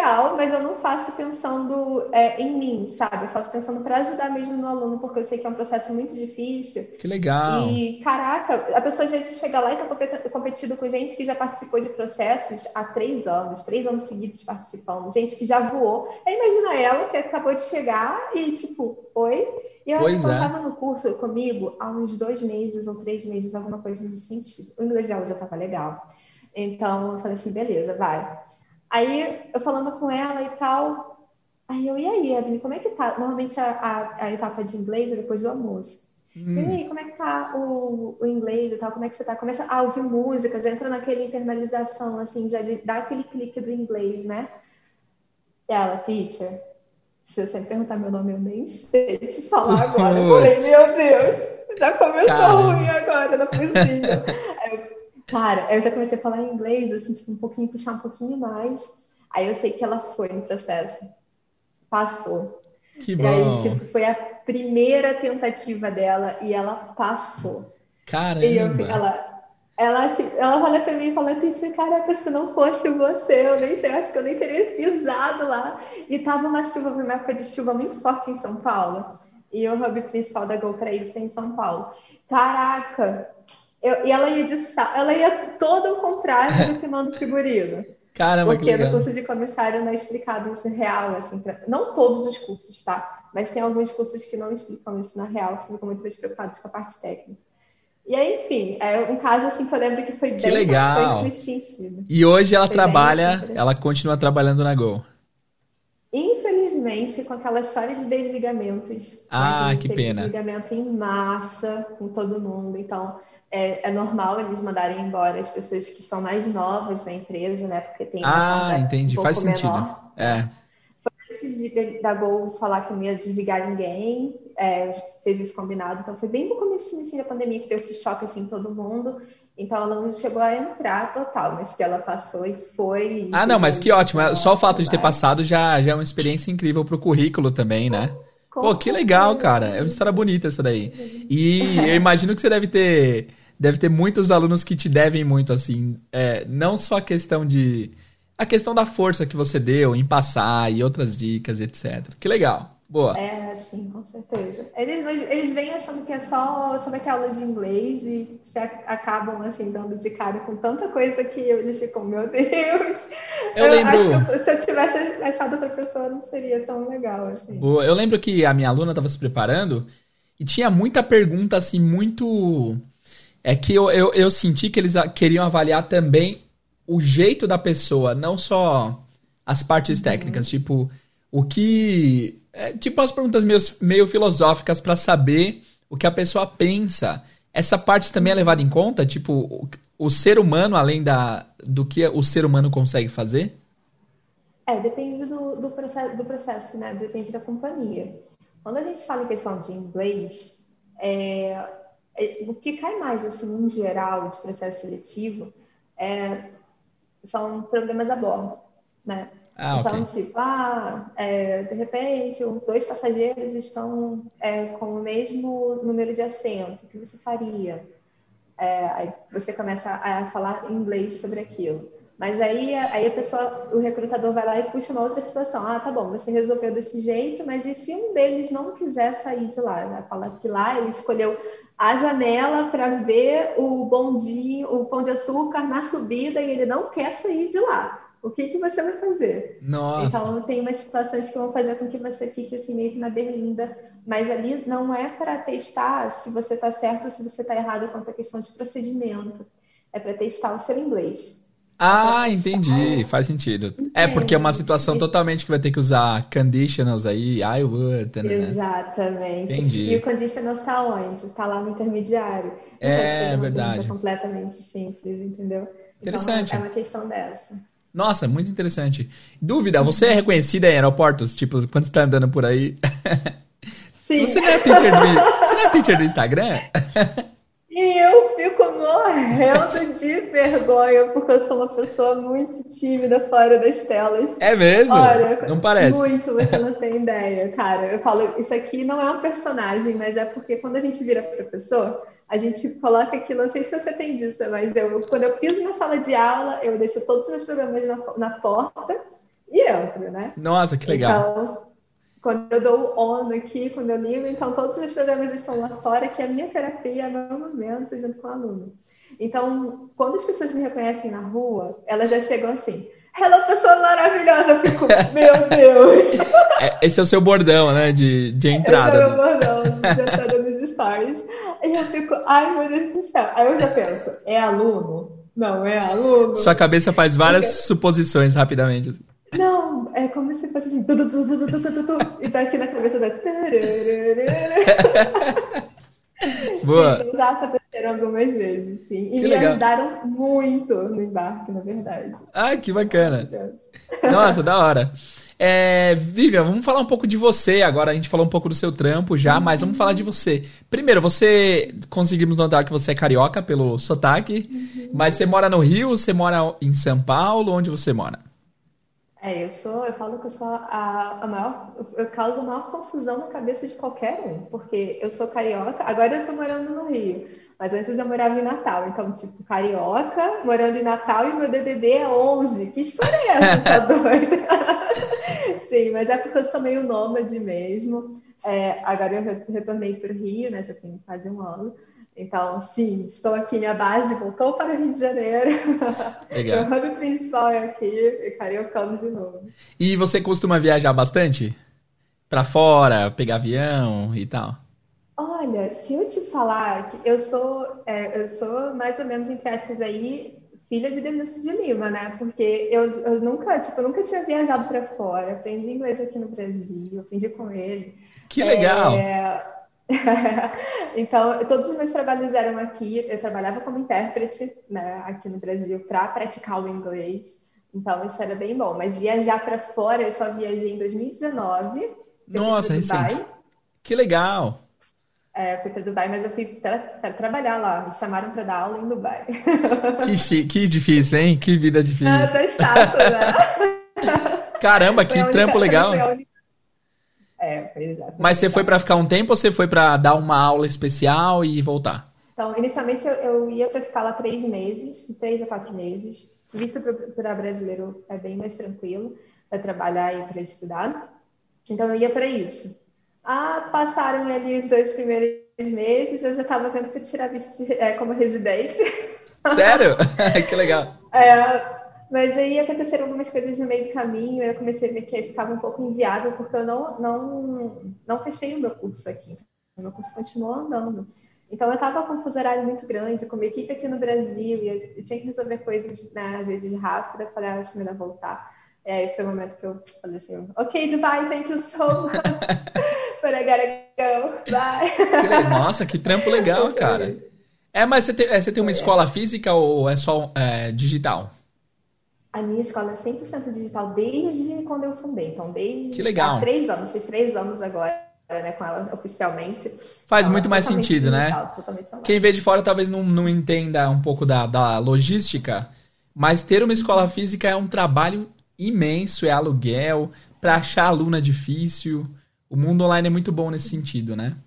Real, mas eu não faço pensando é, em mim, sabe? Eu faço pensando para ajudar mesmo no aluno, porque eu sei que é um processo muito difícil. Que legal. E, caraca, a pessoa às vezes chega lá e está competindo com gente que já participou de processos há três anos, três anos seguidos participando, gente que já voou. Aí imagina ela que acabou de chegar e, tipo, oi. E eu pois acho que ela estava é. no curso comigo há uns dois meses ou três meses, alguma coisa nesse sentido. O inglês dela já estava legal. Então, eu falei assim, beleza, vai. Aí eu falando com ela e tal, aí eu, e aí, Evelyn, como é que tá? Normalmente a, a, a etapa de inglês é depois do almoço. Hum. E aí, como é que tá o, o inglês e tal? Como é que você tá? Começa a ouvir música, já entra naquela internalização, assim, já de, dá aquele clique do inglês, né? E ela, teacher, se você perguntar meu nome, eu nem sei te falar agora. Eu falei, meu Deus, já começou ruim agora, não é possível. Cara, eu já comecei a falar em inglês, assim, tipo, um pouquinho, puxar um pouquinho mais. Aí eu sei que ela foi no processo. Passou. Que E bom. aí, tipo, foi a primeira tentativa dela e ela passou. Caramba. E eu, ela, ela, tipo, ela olha pra mim e fala, Titi, caraca, se não fosse você, eu nem sei, acho que eu nem teria pisado lá. E tava uma chuva, uma época de chuva muito forte em São Paulo. E o hub principal da Gol pra isso é em São Paulo. Caraca! Eu, e ela ia de ela ia todo o contrário do que manda o figurino. Caramba, que Porque no legal. curso de comissário não é explicado isso real, assim, pra- não todos os cursos, tá? Mas tem alguns cursos que não explicam isso na real, que ficam muito mais preocupados com a parte técnica. E aí, enfim, é um caso assim que eu lembro que foi bem legal. nesse sentido. E hoje ela Foi trabalha, ela continua trabalhando na Gol. Infelizmente, com aquela história de desligamentos, Ah, que pena. desligamento em massa com todo mundo, então é, é normal eles mandarem embora as pessoas que estão mais novas na empresa, né? Porque tem Ah, entendi. um Faz sentido. menor. É. antes de, da Gol falar que não ia desligar ninguém, é, fez isso combinado. Então foi bem no começo assim, da pandemia que deu esse choque assim em todo mundo. Então ela não chegou a entrar total, mas que ela passou e foi. Ah, não, mas que ótimo. Só o fato de ter passado já, já é uma experiência incrível pro currículo também, né? Com Pô, que legal, cara. É uma história bonita essa daí. E eu imagino que você deve ter, deve ter muitos alunos que te devem muito, assim. É, não só a questão de. A questão da força que você deu em passar e outras dicas, etc. Que legal. Boa. É, sim, com certeza. Eles, eles vêm achando que é só sobre aquela aula de inglês e se ac- acabam, assim, dando de cara com tanta coisa que eles ficam, meu Deus. Eu lembro- acho que eu- se eu tivesse achado outra pessoa, não seria tão legal, assim. Boa. Eu lembro que a minha aluna estava se preparando e tinha muita pergunta, assim, muito. É que eu, eu, eu senti que eles queriam avaliar também o jeito da pessoa, não só as partes técnicas. Tipo, o que. É, tipo, as perguntas meio, meio filosóficas para saber o que a pessoa pensa. Essa parte também é levada em conta? Tipo, o, o ser humano, além da, do que o ser humano consegue fazer? É, depende do, do, processo, do processo, né? Depende da companhia. Quando a gente fala em questão de inglês, é, é, o que cai mais, assim, em geral, de processo seletivo, é, são problemas a bordo, né? Ah, então, ok. tipo, ah, é, de repente, dois passageiros estão é, com o mesmo número de assento, o que você faria? É, aí você começa a falar inglês sobre aquilo. Mas aí, aí a pessoa, o recrutador vai lá e puxa uma outra situação. Ah, tá bom, você resolveu desse jeito, mas e se um deles não quiser sair de lá? Vai falar que lá ele escolheu a janela para ver o bondinho, o pão de açúcar na subida e ele não quer sair de lá. O que, que você vai fazer? Nossa. Então, tem umas situações que vão fazer com que você fique assim meio que na berlinda, mas ali não é para testar se você está certo ou se você está errado quanto à questão de procedimento. É para testar o seu inglês. Ah, entendi. Faz sentido. É porque é uma situação totalmente que vai ter que usar conditionals aí, I would, né? Exatamente. Entendi. E o conditional está onde? Está lá no intermediário. É, Então, uma verdade. completamente simples, entendeu? Interessante. Então, é uma questão dessa. Nossa, muito interessante. Dúvida, você é reconhecida em aeroportos? Tipo, quando você tá andando por aí. Sim. Você não é teacher do, você não é teacher do Instagram? E eu fico morrendo de vergonha, porque eu sou uma pessoa muito tímida fora das telas. É mesmo? Olha, não parece. Muito, você não tem ideia, cara. Eu falo, isso aqui não é um personagem, mas é porque quando a gente vira professor, a gente coloca aquilo, não sei se você tem disso, mas eu, quando eu piso na sala de aula, eu deixo todos os meus programas na, na porta e entro, né? Nossa, que legal. Então, quando eu dou on aqui, quando eu ligo, então todos os meus programas estão lá fora, que é a minha terapia, é meu momento junto com o aluno. Então, quando as pessoas me reconhecem na rua, elas já chegam assim, Hello, pessoa maravilhosa! Eu fico, meu Deus! É, esse é o seu bordão, né? De, de entrada. Esse é o meu bordão de entrada nos stories. E eu fico, ai meu Deus do céu. Aí eu já penso, é aluno? Não, é aluno? Sua cabeça faz várias suposições rapidamente. Não, é como se fosse assim, tu, tu, tu, e tá aqui na cabeça da. Boa. Então, já aconteceram algumas vezes, sim. E que me legal. ajudaram muito no embarque, na verdade. Ah, que bacana. Nossa, da hora. É, Vivian, vamos falar um pouco de você agora. A gente falou um pouco do seu trampo já, uhum. mas vamos falar de você. Primeiro, você conseguimos notar que você é carioca pelo sotaque, uhum. mas você mora no Rio, você mora em São Paulo, onde você mora? É, eu sou, eu falo que eu sou a, a maior, eu causo a maior confusão na cabeça de qualquer um, porque eu sou carioca, agora eu tô morando no Rio, mas antes eu morava em Natal, então, tipo, carioca, morando em Natal e meu DDD é 11, que história é essa, tá doida? Sim, mas é porque eu sou meio nômade mesmo, é, agora eu retornei para o Rio, né, já tem quase um ano, então, sim, estou aqui, minha base voltou para o Rio de Janeiro. Legal. Meu hub principal é aqui e cariocando de novo. E você costuma viajar bastante? Para fora, pegar avião e tal? Olha, se eu te falar que eu sou, é, eu sou mais ou menos, entre aspas, aí, filha de Denúncio de Lima, né? Porque eu, eu nunca, tipo, eu nunca tinha viajado para fora. Aprendi inglês aqui no Brasil, aprendi com ele. Que legal! É, então, todos os meus trabalhos eram aqui. Eu trabalhava como intérprete né, aqui no Brasil para praticar o inglês. Então, isso era bem bom. Mas viajar para fora, eu só viajei em 2019. Nossa, recente. Que legal! É, fui para Dubai, mas eu fui para trabalhar lá. Me chamaram para dar aula em Dubai. Que, que difícil, hein? Que vida difícil. Ah, tá chato, né? Caramba, que única, trampo legal. Foi a única é, pois é. Mas você foi para ficar um tempo ou você foi para dar uma aula especial e voltar? Então, inicialmente eu, eu ia para ficar lá três meses, três a quatro meses. Visto para brasileiro é bem mais tranquilo para trabalhar e para estudar. Então eu ia para isso. Ah, passaram ali os dois primeiros meses, eu já estava vendo para tirar visto é, como residente. Sério? que legal. É, mas aí aconteceram algumas coisas no meio do caminho, eu comecei a ver que ficava um pouco inviável, porque eu não, não, não fechei o meu curso aqui. O meu curso continuou andando. Então eu estava com um fuso horário muito grande, com uma equipe aqui no Brasil, e eu, tinha que resolver coisas, né, às vezes rápido, eu falei, ah, acho melhor voltar. E aí foi o momento que eu falei assim, ok, Dubai, thank you so much, but I gotta go, bye. Nossa, que trampo legal, cara. É, mas você tem, é, você tem uma escola física ou é só é, digital? A minha escola é 100% digital desde quando eu fundei. Então, desde que legal. há três anos, fiz três anos agora, né, com ela oficialmente. Faz então, muito mais sentido, né? digital, né? Quem vê de fora talvez não, não entenda um pouco da, da logística, mas ter uma escola física é um trabalho imenso, é aluguel, para achar aluno é difícil. O mundo online é muito bom nesse sentido, né?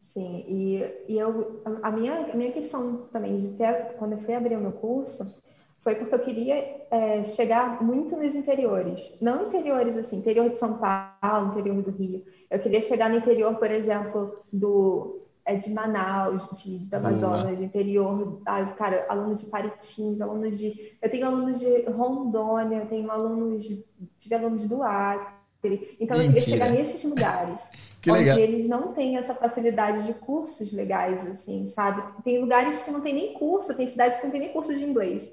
Sim, e, e eu, a, minha, a minha questão também de ter, quando eu fui abrir o meu curso, foi porque eu queria é, chegar muito nos interiores. Não interiores assim, interior de São Paulo, interior do Rio. Eu queria chegar no interior, por exemplo, do é, de Manaus, de, do Amazonas, Boa. interior, ah, cara, alunos de Paritins, alunos de. Eu tenho alunos de Rondônia, eu tenho alunos, tive alunos do Acre. Então Mentira. eu queria chegar nesses lugares. Que onde legal. eles não têm essa facilidade de cursos legais, assim, sabe? Tem lugares que não tem nem curso, tem cidades que não tem nem curso de inglês.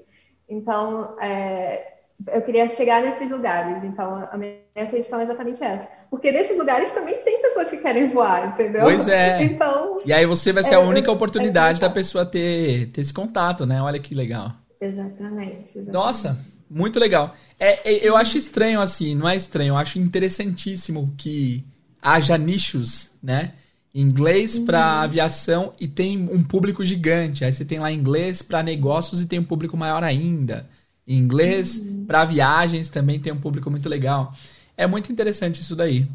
Então, é, eu queria chegar nesses lugares. Então, a minha questão é exatamente essa. Porque nesses lugares também tem pessoas que querem voar, entendeu? Pois é. Então, e aí você vai ser é, a única oportunidade é da pessoa ter, ter esse contato, né? Olha que legal. Exatamente. exatamente. Nossa, muito legal. É, é, eu acho estranho assim, não é estranho, eu acho interessantíssimo que haja nichos, né? Inglês uhum. para aviação e tem um público gigante. Aí você tem lá inglês para negócios e tem um público maior ainda. Inglês uhum. para viagens também tem um público muito legal. É muito interessante isso daí.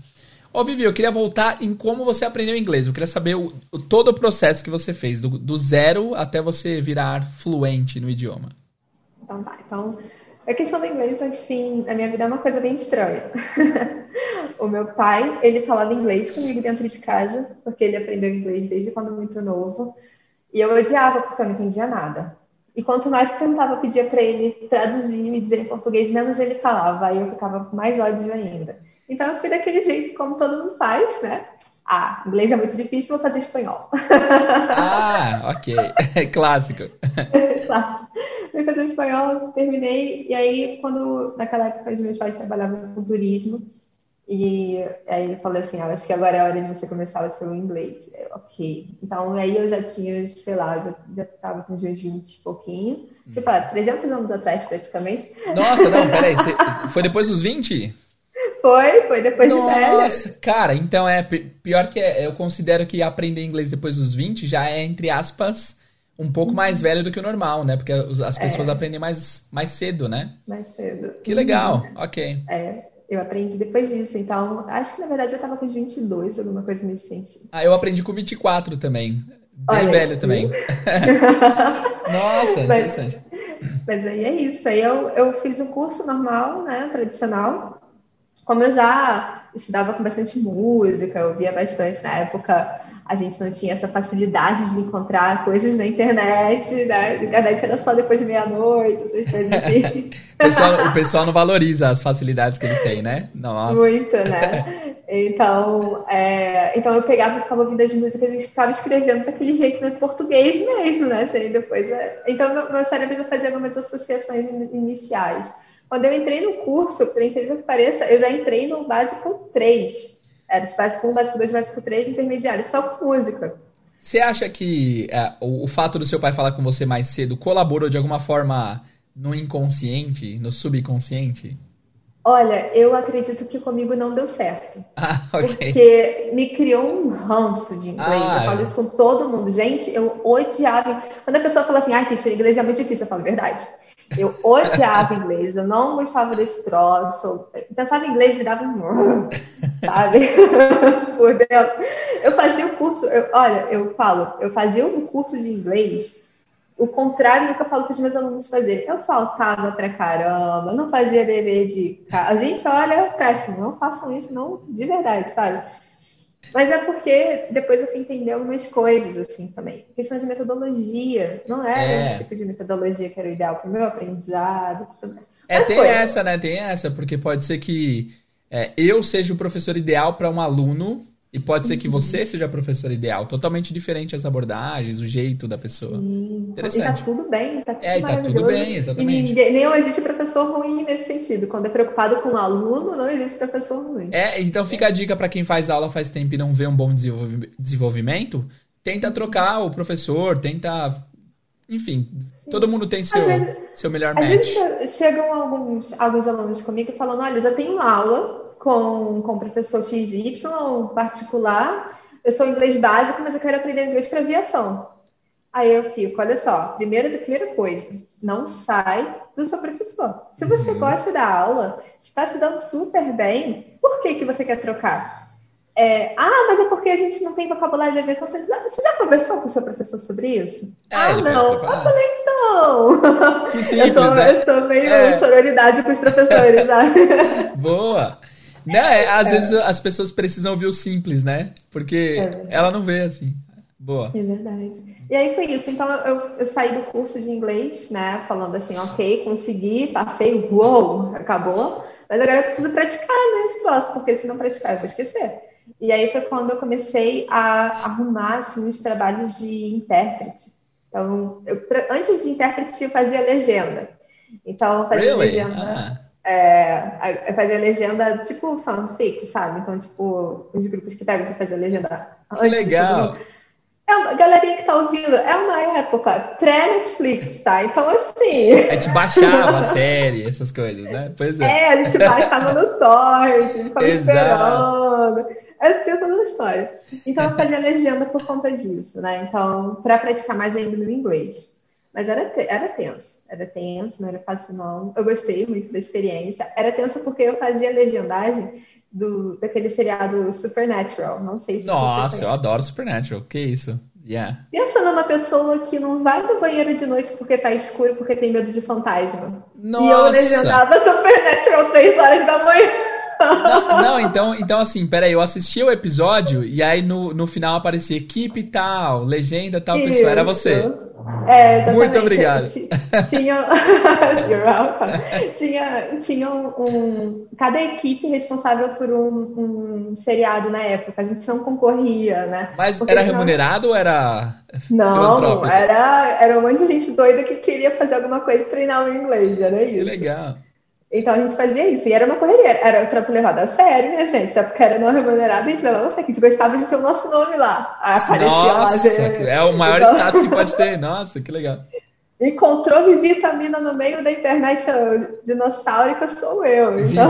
Ô, Vivi, eu queria voltar em como você aprendeu inglês. Eu queria saber o, o todo o processo que você fez, do, do zero até você virar fluente no idioma. Então tá. Então, a questão do inglês, assim, na minha vida é uma coisa bem estranha. o meu pai, ele falava inglês comigo dentro de casa, porque ele aprendeu inglês desde quando muito novo. E eu odiava, porque eu não entendia nada. E quanto mais eu tentava pedir para ele traduzir e me dizer em português, menos ele falava. Aí eu ficava com mais ódio ainda. Então eu fui daquele jeito como todo mundo faz, né? Ah, inglês é muito difícil, vou fazer espanhol. Ah, ok. Clássico. Clássico fui fazer espanhol, terminei, e aí, quando, naquela época, os meus pais trabalhavam com turismo, e aí ele falou assim, ah, acho que agora é a hora de você começar o seu inglês. Eu, ok. Então, aí eu já tinha, sei lá, já, já tava com uns 20 e pouquinho. Hum. Tipo, há 300 anos atrás, praticamente. Nossa, não, peraí. Você, foi depois dos 20? Foi, foi depois Nossa, de velha. Nossa, cara, então é pior que é, eu considero que aprender inglês depois dos 20 já é, entre aspas, um pouco mais velho do que o normal, né? Porque as pessoas é. aprendem mais, mais cedo, né? Mais cedo. Que legal, uhum. ok. É, eu aprendi depois disso, então acho que na verdade eu tava com 22, alguma coisa nesse sentido. Ah, eu aprendi com 24 também. Bem Olha, velho também. Nossa, mas, interessante. Mas aí é isso. Aí eu, eu fiz um curso normal, né? Tradicional. Como eu já estudava com bastante música, eu via bastante na época a gente não tinha essa facilidade de encontrar coisas na internet, né? A internet era só depois de meia-noite, essas coisas assim. o, pessoal, o pessoal não valoriza as facilidades que eles têm, né? Nossa. Muito, né? Então, é, então eu pegava e ficava ouvindo as músicas e ficava escrevendo daquele jeito no português mesmo, né? Assim, depois, é... Então, meu, meu cérebro já fazia algumas associações iniciais. Quando eu entrei no curso, por incrível que pareça, eu já entrei no básico 3. Era de básico 1, básico 2, básico 3, intermediário, só com música. Você acha que é, o, o, fato do seu pai falar com você mais cedo colaborou de alguma forma no inconsciente, no subconsciente? Olha, eu acredito que comigo não deu certo. Ah, ok. Porque me criou um ranço de inglês. Ah, eu falo isso com todo mundo. Gente, eu odiava. Quando a pessoa fala assim, ah, inglês é muito difícil, eu falo verdade. Eu odiava inglês, eu não gostava desse troço. Pensava em inglês, me dava um. Sabe? Por dentro. Eu fazia o curso, eu, olha, eu falo, eu fazia um curso de inglês, o contrário do que eu falo para os meus alunos fazerem. Eu faltava pra caramba, não fazia dever de casa. Gente, olha, péssimo, não façam isso, não, de verdade, sabe? Mas é porque depois eu fui entender algumas coisas, assim, também. Questão de metodologia. Não era é. o tipo de metodologia que era o ideal para o meu aprendizado. Tudo mais. É, Mas tem foi. essa, né? Tem essa, porque pode ser que é, eu seja o professor ideal para um aluno e pode ser que você seja a professora ideal. Totalmente diferente as abordagens, o jeito da pessoa. Sim. Interessante. E tá tudo bem, tá tudo É, e tá tudo bem, exatamente. E nem existe professor ruim nesse sentido. Quando é preocupado com o aluno, não existe professor ruim. É, então fica a dica para quem faz aula faz tempo e não vê um bom desenvolvimento. Tenta trocar o professor, tenta. Enfim, Sim. todo mundo tem seu, vezes, seu melhor match. Às vezes chegam alguns, alguns alunos comigo falando: olha, já tenho aula com, com o professor XY particular. Eu sou inglês básico, mas eu quero aprender inglês para aviação. Aí eu fico, olha só, primeira, primeira coisa, não sai do seu professor. Se você uhum. gosta da aula, está se dando super bem, por que, que você quer trocar? É, ah, mas é porque a gente não tem vocabulário de aviação. Você já, você já conversou com o seu professor sobre isso? É, ah, não. Eu falei, então. Que simples, eu, sou, né? eu sou meio é. sororidade com os professores, sabe? Boa! Né? Às é. vezes as pessoas precisam ouvir o simples, né? Porque é ela não vê assim. Boa. É verdade. E aí foi isso. Então eu, eu, saí do curso de inglês, né? Falando assim, ok, consegui, passei, uou, acabou. Mas agora eu preciso praticar, né? Esse troço, porque se não praticar eu vou esquecer. E aí foi quando eu comecei a arrumar assim, os trabalhos de intérprete. Então, eu, antes de intérprete, eu fazia legenda. Então, eu fazia really? legenda. Ah. É, fazer legenda tipo fanfic, sabe? Então, tipo, os grupos que pegam pra fazer legenda. Que legal! É uma galerinha que tá ouvindo, é uma época pré-Netflix, tá? Então, assim. A gente baixava a série, essas coisas, né? Pois é. É, a gente baixava no torrent, ficava esperando. Eu tinha toda a história. Então, eu fazia legenda por conta disso, né? Então, para praticar mais ainda no inglês. Mas era, era tenso, era tenso, não era fácil não. Eu gostei muito da experiência. Era tenso porque eu fazia legendagem do, daquele seriado Supernatural. Não sei se Nossa, eu adoro Supernatural. Que isso? Yeah. Pensa numa pessoa que não vai no banheiro de noite porque tá escuro, porque tem medo de fantasma. Nossa. E eu legendava Supernatural 3 horas da manhã. Não, não, então, então assim, peraí, eu assisti o episódio e aí no, no final aparecia equipe tal, legenda tal Isso. pessoa, era você. É, Muito obrigado. Tinha, tinha, tinha um, cada equipe responsável por um, um, seriado na época. A gente não concorria, né? Mas Porque era remunerado ou era não, era, era um monte de gente doida que queria fazer alguma coisa e treinar o inglês, era isso. Que legal. Então a gente fazia isso, e era uma correria, era o trampo levado a sério, né, gente? Até porque era não remunerado, a gente levava a gente gostava de ter o nosso nome lá. Nossa, lá, é o maior então... status que pode ter, nossa, que legal. Encontrou vitamina no meio da internet dinossaurica, sou eu. Então...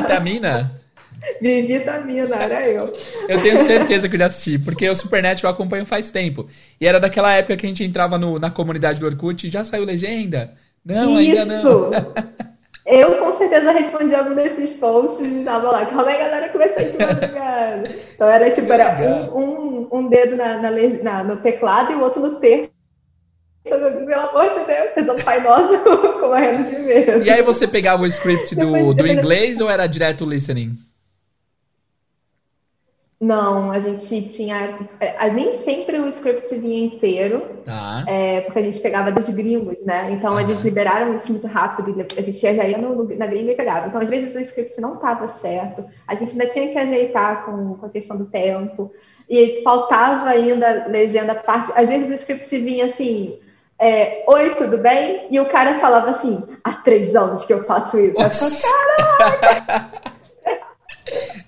Vitamina? Vivi da mina, era eu. Eu tenho certeza que eu já assisti, porque o Supernatural eu acompanho faz tempo. E era daquela época que a gente entrava no, na comunidade do Orkut e já saiu legenda. Não, Isso. ainda não. Eu com certeza respondi algum desses posts e tava lá, calma aí galera, começou de madrugada. Então era tipo, era um, um, um dedo na, na, na, no teclado e o outro no terço pelo amor de Deus, fez um Pai Nosso correndo de medo. E aí você pegava o script do, do inglês ou era direto listening? Não, a gente tinha. É, nem sempre o script vinha inteiro, tá. é, porque a gente pegava dos gringos, né? Então eles liberaram isso muito rápido, a gente já ia no, na gringa e pegava. Então, às vezes, o script não estava certo, a gente ainda tinha que ajeitar com, com a questão do tempo, e faltava ainda legenda parte. Às vezes o script vinha assim. É, Oi, tudo bem? E o cara falava assim: há três anos que eu faço isso. Eu falei, caraca!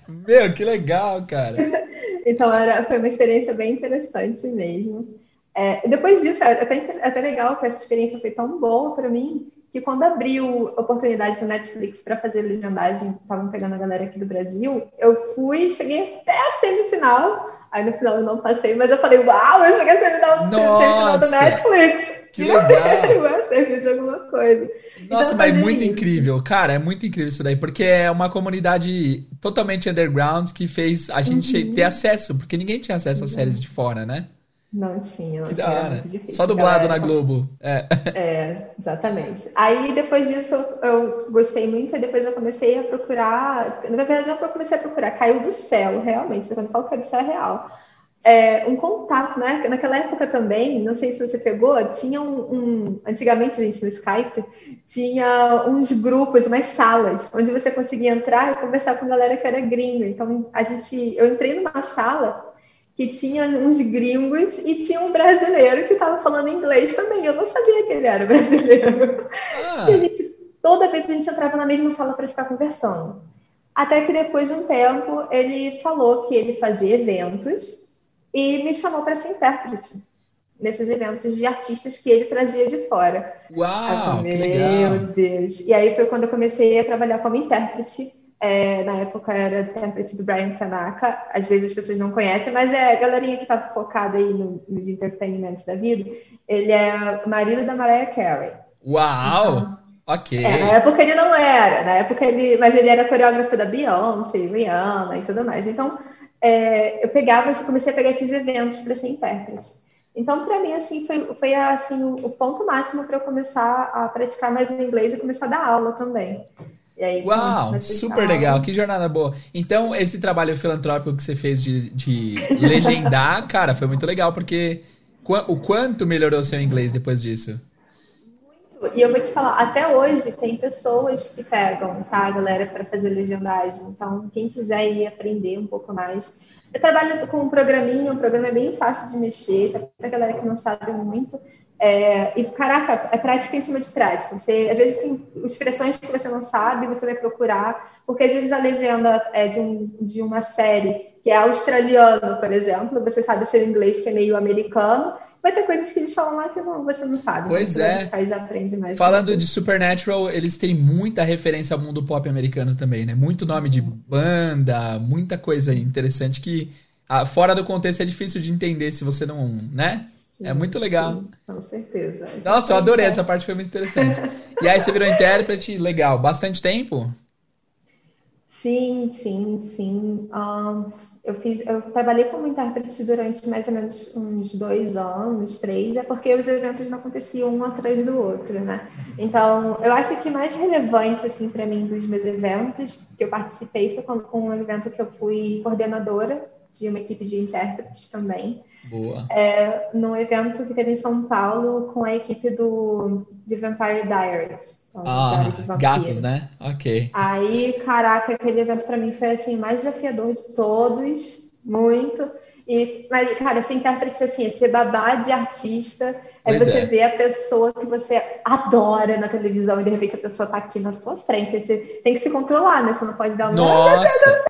Meu, que legal, cara. então era, foi uma experiência bem interessante mesmo. É, depois disso, é até, até legal que essa experiência foi tão boa para mim que quando abriu oportunidade do Netflix para fazer legendagem, estavam pegando a galera aqui do Brasil, eu fui, cheguei até a semifinal. Aí no final eu não passei, mas eu falei, uau, eu cheguei a semifinal, semifinal do Netflix. Que legal! Servir de alguma coisa. Nossa, então, mas é muito isso. incrível. Cara, é muito incrível isso daí, porque é uma comunidade totalmente underground que fez a gente uhum. ter acesso, porque ninguém tinha acesso às séries de fora, né? Não tinha, não que tinha. Da hora. Difícil, Só dublado galera. na Globo. É. é, exatamente. Aí depois disso eu gostei muito, e depois eu comecei a procurar. Na verdade, eu comecei a procurar, caiu do céu, realmente. Quando eu falo que caiu do céu é real é, um contato, né? Naquela época também, não sei se você pegou, tinha um, um, antigamente, gente, no Skype, tinha uns grupos, umas salas, onde você conseguia entrar e conversar com a galera que era gringa. Então, a gente, eu entrei numa sala que tinha uns gringos e tinha um brasileiro que estava falando inglês também. Eu não sabia que ele era brasileiro. Ah. E a gente, toda vez a gente entrava na mesma sala para ficar conversando. Até que depois de um tempo ele falou que ele fazia eventos e me chamou para ser intérprete nesses eventos de artistas que ele trazia de fora. Uau, falei. Meu Deus. E aí foi quando eu comecei a trabalhar como intérprete. É, na época era intérprete do Brian Tanaka. Às vezes as pessoas não conhecem, mas é a galerinha que está focada aí no, nos entretenimentos da vida. Ele é marido da Mariah Carey. Uau! Então, ok. É, na época ele não era, na época ele, mas ele era coreógrafo da Beyoncé, Rihanna e tudo mais. Então é, eu pegava, comecei a pegar esses eventos para ser intérprete. Então, para mim, assim, foi, foi assim, o, ponto máximo para eu começar a praticar mais o inglês e começar a dar aula também. Aí, Uau, super legal, que jornada boa. Então, esse trabalho filantrópico que você fez de, de legendar, cara, foi muito legal, porque o quanto melhorou seu inglês depois disso? E eu vou te falar, até hoje tem pessoas que pegam, tá, galera, para fazer legendagem. Então, quem quiser ir aprender um pouco mais. Eu trabalho com um programinha, um programa é bem fácil de mexer, tá? pra galera que não sabe muito. É, e, caraca, é prática em cima de prática. Você, às vezes, tem expressões que você não sabe, você vai procurar, porque às vezes a legenda é de, um, de uma série que é australiano, por exemplo, você sabe ser inglês que é meio americano, vai ter coisas que eles falam lá que não, você não sabe. Pois é. já aprende mais. Falando de Supernatural, eles têm muita referência ao mundo pop americano também, né? Muito nome de banda, muita coisa interessante que ah, fora do contexto é difícil de entender se você não, né? É muito legal. Com certeza. Nossa, eu adorei essa parte, foi muito interessante. e aí você virou intérprete, legal. Bastante tempo? Sim, sim, sim. Um, eu fiz, eu trabalhei como intérprete durante mais ou menos uns dois anos, três, é porque os eventos não aconteciam um atrás do outro, né? Então, eu acho que mais relevante assim para mim dos meus eventos que eu participei foi com um evento que eu fui coordenadora de uma equipe de intérpretes também. Boa. É, no evento que teve em São Paulo com a equipe do de Vampire Diaries. Então, ah, gatos, né? Ok. Aí, caraca, aquele evento para mim foi assim mais desafiador de todos, muito. E, mas, cara, ser intérprete assim, é ser babá de artista, é pois você é. ver a pessoa que você adora na televisão e de repente a pessoa tá aqui na sua frente. Você tem que se controlar, né? Você não pode dar uma. Nossa!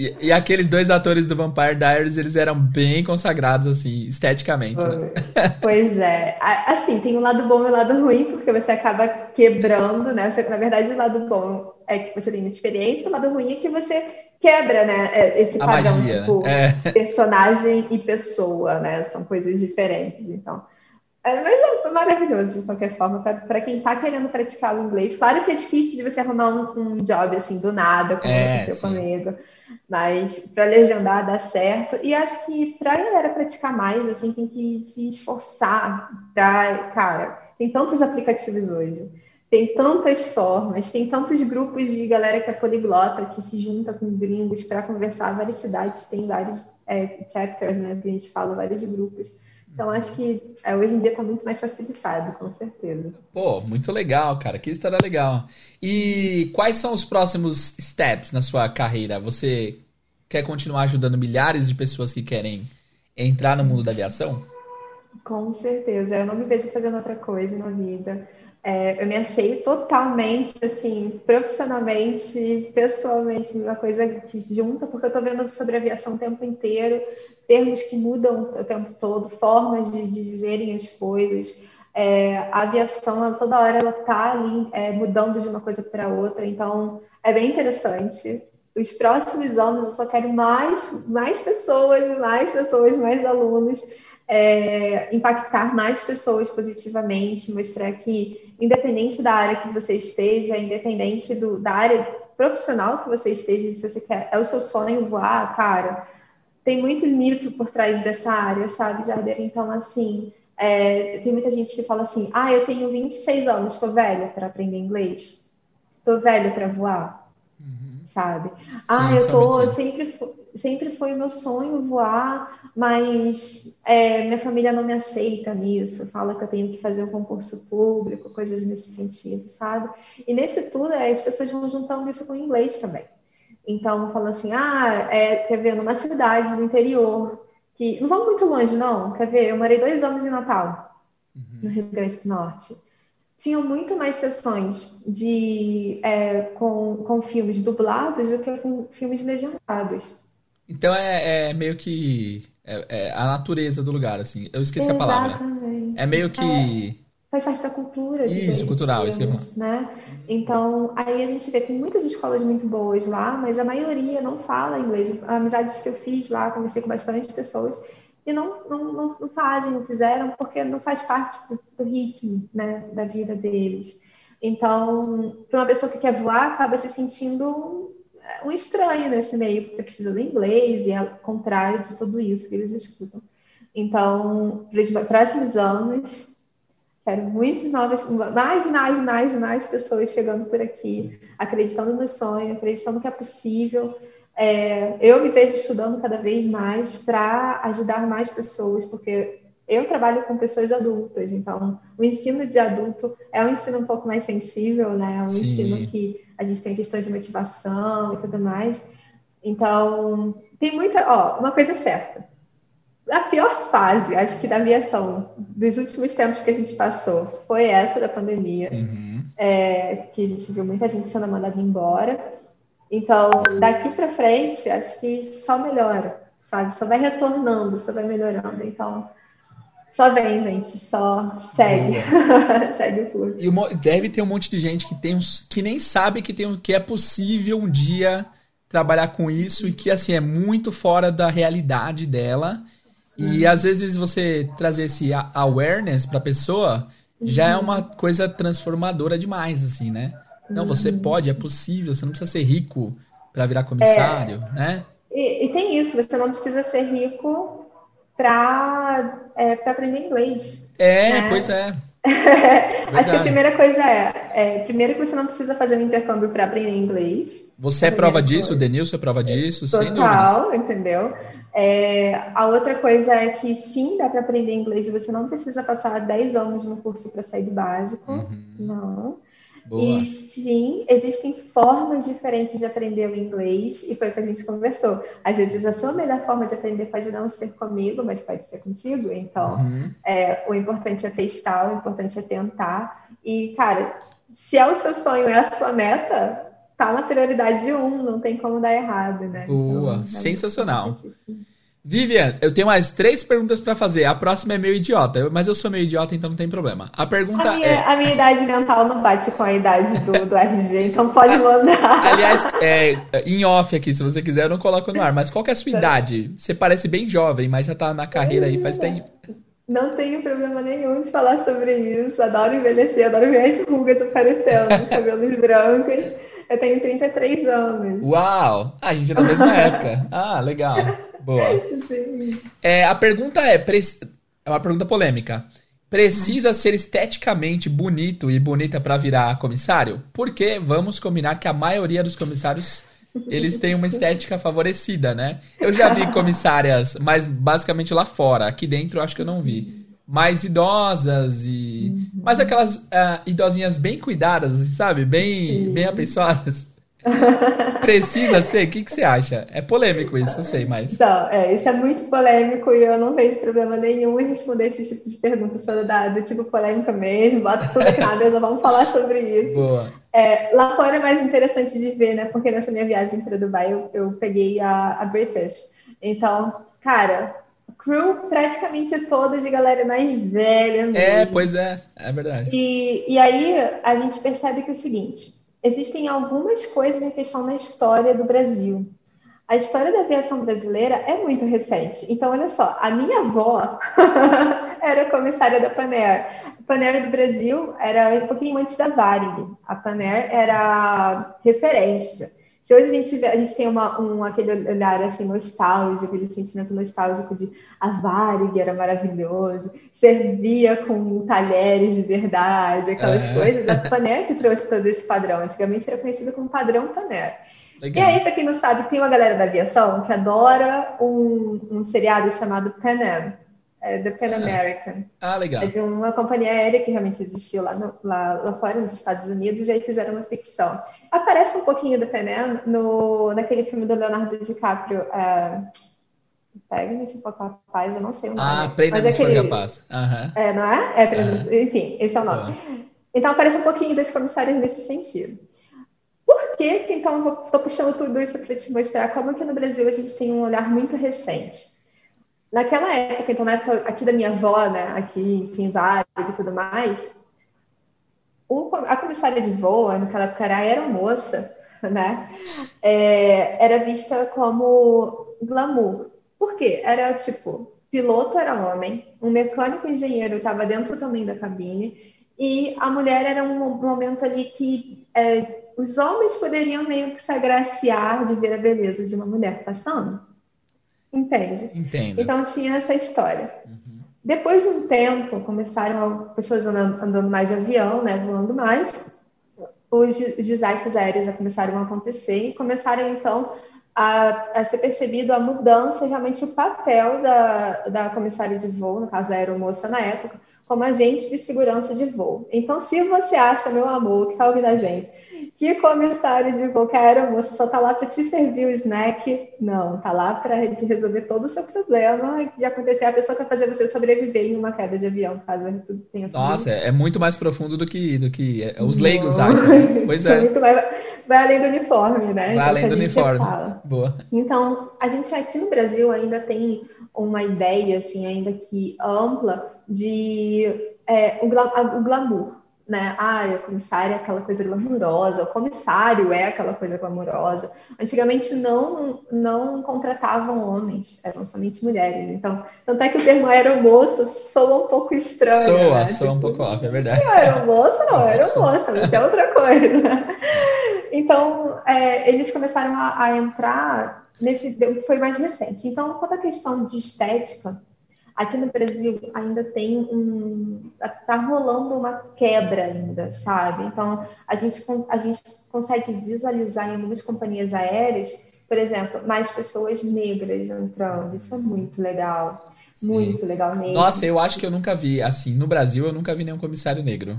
E, e, aqueles dois atores do Vampire Diaries, eles eram bem consagrados, assim, esteticamente, né? Pois é. Assim, tem o um lado bom e o um lado ruim, porque você acaba quebrando, né? Você, na verdade, o lado bom é que você tem muita experiência, o lado ruim é que você quebra, né, é, esse padrão, tipo, é. personagem e pessoa, né? São coisas diferentes, então. É, mas é maravilhoso, de qualquer forma, para quem está querendo praticar o inglês. Claro que é difícil de você arrumar um, um job assim do nada, como é, aconteceu sim. comigo, mas para legendar dá certo. E acho que para a galera praticar mais, assim, tem que se esforçar. Pra, cara, tem tantos aplicativos hoje, tem tantas formas, tem tantos grupos de galera que é poliglota, que se junta com gringos para conversar. Várias cidades têm vários é, chapters, né, que a gente fala, vários grupos. Então, acho que é, hoje em dia está muito mais facilitado, com certeza. Pô, muito legal, cara. Que história legal. E quais são os próximos steps na sua carreira? Você quer continuar ajudando milhares de pessoas que querem entrar no mundo da aviação? Com certeza. Eu não me vejo fazendo outra coisa na vida. É, eu me achei totalmente, assim, profissionalmente, pessoalmente, uma coisa que se junta, porque eu estou vendo sobre aviação o tempo inteiro, termos que mudam o tempo todo, formas de, de dizerem as coisas. É, a aviação, ela, toda hora, ela está ali é, mudando de uma coisa para outra, então é bem interessante. Os próximos anos eu só quero mais, mais pessoas, mais pessoas, mais alunos é, impactar mais pessoas positivamente, mostrar que, independente da área que você esteja, independente do, da área profissional que você esteja, se você quer, é o seu sonho voar, cara, tem muito mito por trás dessa área, sabe, Jarder? Então, assim, é, tem muita gente que fala assim: ah, eu tenho 26 anos, estou velha para aprender inglês, estou velha para voar, uhum. sabe? Sim, ah, eu tô, sempre, sempre foi meu sonho voar mas é, minha família não me aceita nisso, fala que eu tenho que fazer um concurso público, coisas nesse sentido, sabe? E nesse tudo, é, as pessoas vão juntando isso com o inglês também. Então, falando assim, ah, é, quer ver, numa cidade do interior, que não vamos muito longe, não, quer ver, eu morei dois anos em Natal, uhum. no Rio Grande do Norte. Tinham muito mais sessões de, é, com, com filmes dublados do que com filmes legendados. Então é, é meio que é, é, a natureza do lugar, assim. Eu esqueci Exatamente. a palavra. É meio que. É, faz parte da cultura. Isso, cultural, isso que eu né? Então, aí a gente vê que tem muitas escolas muito boas lá, mas a maioria não fala inglês. Amizades que eu fiz lá, conversei com bastante pessoas, e não, não, não, não fazem, não fizeram, porque não faz parte do, do ritmo né, da vida deles. Então, para uma pessoa que quer voar, acaba se sentindo um estranho nesse meio, porque precisa do inglês e é o contrário de tudo isso que eles escutam. Então, para os próximos anos, quero muitas novas, mais e mais e mais e mais pessoas chegando por aqui, acreditando no sonho, acreditando que é possível. É, eu me vejo estudando cada vez mais para ajudar mais pessoas, porque eu trabalho com pessoas adultas, então o ensino de adulto é um ensino um pouco mais sensível, né? É um Sim. ensino que a gente tem questões de motivação e tudo mais. Então, tem muita. Ó, uma coisa certa. A pior fase, acho que da aviação, dos últimos tempos que a gente passou, foi essa da pandemia, uhum. é, que a gente viu muita gente sendo mandada embora. Então, daqui para frente, acho que só melhora, sabe? Só vai retornando, só vai melhorando. Então, só vem, gente, só segue. segue o fluxo. E deve ter um monte de gente que tem uns, que nem sabe que, tem, que é possível um dia trabalhar com isso e que assim é muito fora da realidade dela. E às vezes você trazer esse awareness para a pessoa já é uma coisa transformadora demais, assim, né? Não, você uhum. pode, é possível, você não precisa ser rico para virar comissário, é. né? E, e, tem isso, você não precisa ser rico para é, aprender inglês. É, né? pois é. Acho que a primeira coisa é, é, primeiro que você não precisa fazer um intercâmbio para aprender inglês. Você é prova disso, coisa. o Denilson é prova disso, Total, sem dúvidas. entendeu? É, a outra coisa é que sim, dá para aprender inglês e você não precisa passar 10 anos no curso para sair do básico. Uhum. Não. Boa. E sim, existem formas diferentes de aprender o inglês, e foi o que a gente conversou. Às vezes a sua melhor forma de aprender pode não ser comigo, mas pode ser contigo. Então, uhum. é, o importante é testar, o importante é tentar. E, cara, se é o seu sonho, é a sua meta, tá na prioridade um, não tem como dar errado, né? Boa, então, é sensacional. Vivian, eu tenho mais três perguntas para fazer. A próxima é meio idiota, mas eu sou meio idiota, então não tem problema. A pergunta a minha, é. A minha idade mental não bate com a idade do, do RG, então pode mandar. Aliás, é, em off aqui, se você quiser, eu não coloco no ar. Mas qual que é a sua tá. idade? Você parece bem jovem, mas já tá na carreira aí faz tempo. Não tenho problema nenhum de falar sobre isso. Adoro envelhecer, adoro ver as rugas aparecendo, os cabelos brancos. Eu tenho 33 anos. Uau! Ah, a gente é da mesma época. Ah, legal. Boa. Sim. É, a pergunta é, é uma pergunta polêmica. Precisa ser esteticamente bonito e bonita para virar comissário? Porque vamos combinar que a maioria dos comissários eles têm uma estética favorecida, né? Eu já vi comissárias, mas basicamente lá fora. Aqui dentro eu acho que eu não vi mais idosas e. Mas aquelas uh, idosinhas bem cuidadas, sabe? Bem, bem apessoadas. Precisa ser? O que, que você acha? É polêmico isso, eu sei, mas. Então, é, isso é muito polêmico e eu não vejo problema nenhum em responder esse tipo de pergunta só da, do tipo polêmica mesmo, bota tudo na mesa, vamos falar sobre isso. Boa. É, lá fora é mais interessante de ver, né? Porque nessa minha viagem para Dubai eu, eu peguei a, a British. Então, cara, crew praticamente toda de galera mais velha mesmo. É, pois é, é verdade. E, e aí a gente percebe que é o seguinte: existem algumas coisas em questão na história do Brasil. A história da aviação brasileira é muito recente. Então, olha só, a minha avó era comissária da Paner. A Paner do Brasil era um pouquinho antes da Varig. A Paner era referência. Se hoje a gente, a gente tem uma, um, aquele olhar assim nostálgico, aquele sentimento nostálgico de a Varig era maravilhoso, servia com talheres de verdade, aquelas é. coisas, a Paner que trouxe todo esse padrão. Antigamente era conhecido como padrão Paner. Legal. E aí, para quem não sabe, tem uma galera da aviação que adora um, um seriado chamado Pan Am é The Pan American. Ah, legal. É de uma companhia aérea que realmente existiu lá, no, lá, lá fora, nos Estados Unidos, e aí fizeram uma ficção. Aparece um pouquinho do Pan Am no, naquele filme do Leonardo DiCaprio, é, Pega-me se for capaz, eu não sei o nome. Ah, Prenda-me se for capaz. Uhum. É, não é? é uhum. Enfim, esse é o nome. Uhum. Então aparece um pouquinho das comissárias nesse sentido. Por que, então, eu estou puxando tudo isso para te mostrar como que no Brasil a gente tem um olhar muito recente Naquela época, então, na época aqui da minha avó, né, aqui, enfim, Vale e tudo mais, o, a comissária de voo, naquela época era aeromoça, né, é, era vista como glamour. Por quê? Era tipo, piloto era homem, um mecânico engenheiro estava dentro também da cabine, e a mulher era um momento ali que é, os homens poderiam meio que se agraciar de ver a beleza de uma mulher passando. Entende? Entendo. Então tinha essa história. Uhum. Depois de um tempo, começaram pessoas andando, andando, mais de avião, né, voando mais, os desastres aéreos começaram a acontecer e começaram então a, a, ser percebido a mudança, realmente o papel da, da comissária de voo, no caso a aeromoça na época, como agente de segurança de voo. Então, se você acha, meu amor, que está ouvindo a gente, que comissário de qualquer aeromoça só tá lá para te servir o snack. Não, tá lá para resolver todo o seu problema de acontecer. A pessoa quer fazer você sobreviver em uma queda de avião, caso tudo tenha Nossa, é muito mais profundo do que, do que é, os leigos acham. Né? Pois é. Muito mais, vai além do uniforme, né? Vai então, além do uniforme. Boa. Então, a gente aqui no Brasil ainda tem uma ideia, assim, ainda que ampla de é, o, o glamour né? Ah, a comissária é aquela coisa glamurosa, o comissário é aquela coisa glamurosa. Antigamente não não contratavam homens, eram somente mulheres. Então, tanto é que o termo aeromoço soa um pouco estranho. Soa, né? soa tipo, um pouco off, é verdade. Aeromoço não, aeromoça, mas é outra coisa. Então, é, eles começaram a, a entrar nesse, foi mais recente. Então, quanto à questão de estética, Aqui no Brasil ainda tem um. Tá rolando uma quebra ainda, sabe? Então, a gente, a gente consegue visualizar em algumas companhias aéreas, por exemplo, mais pessoas negras entrando. Isso é muito legal. Sim. Muito legal mesmo. Nossa, eu acho que eu nunca vi. Assim, no Brasil, eu nunca vi nenhum comissário negro.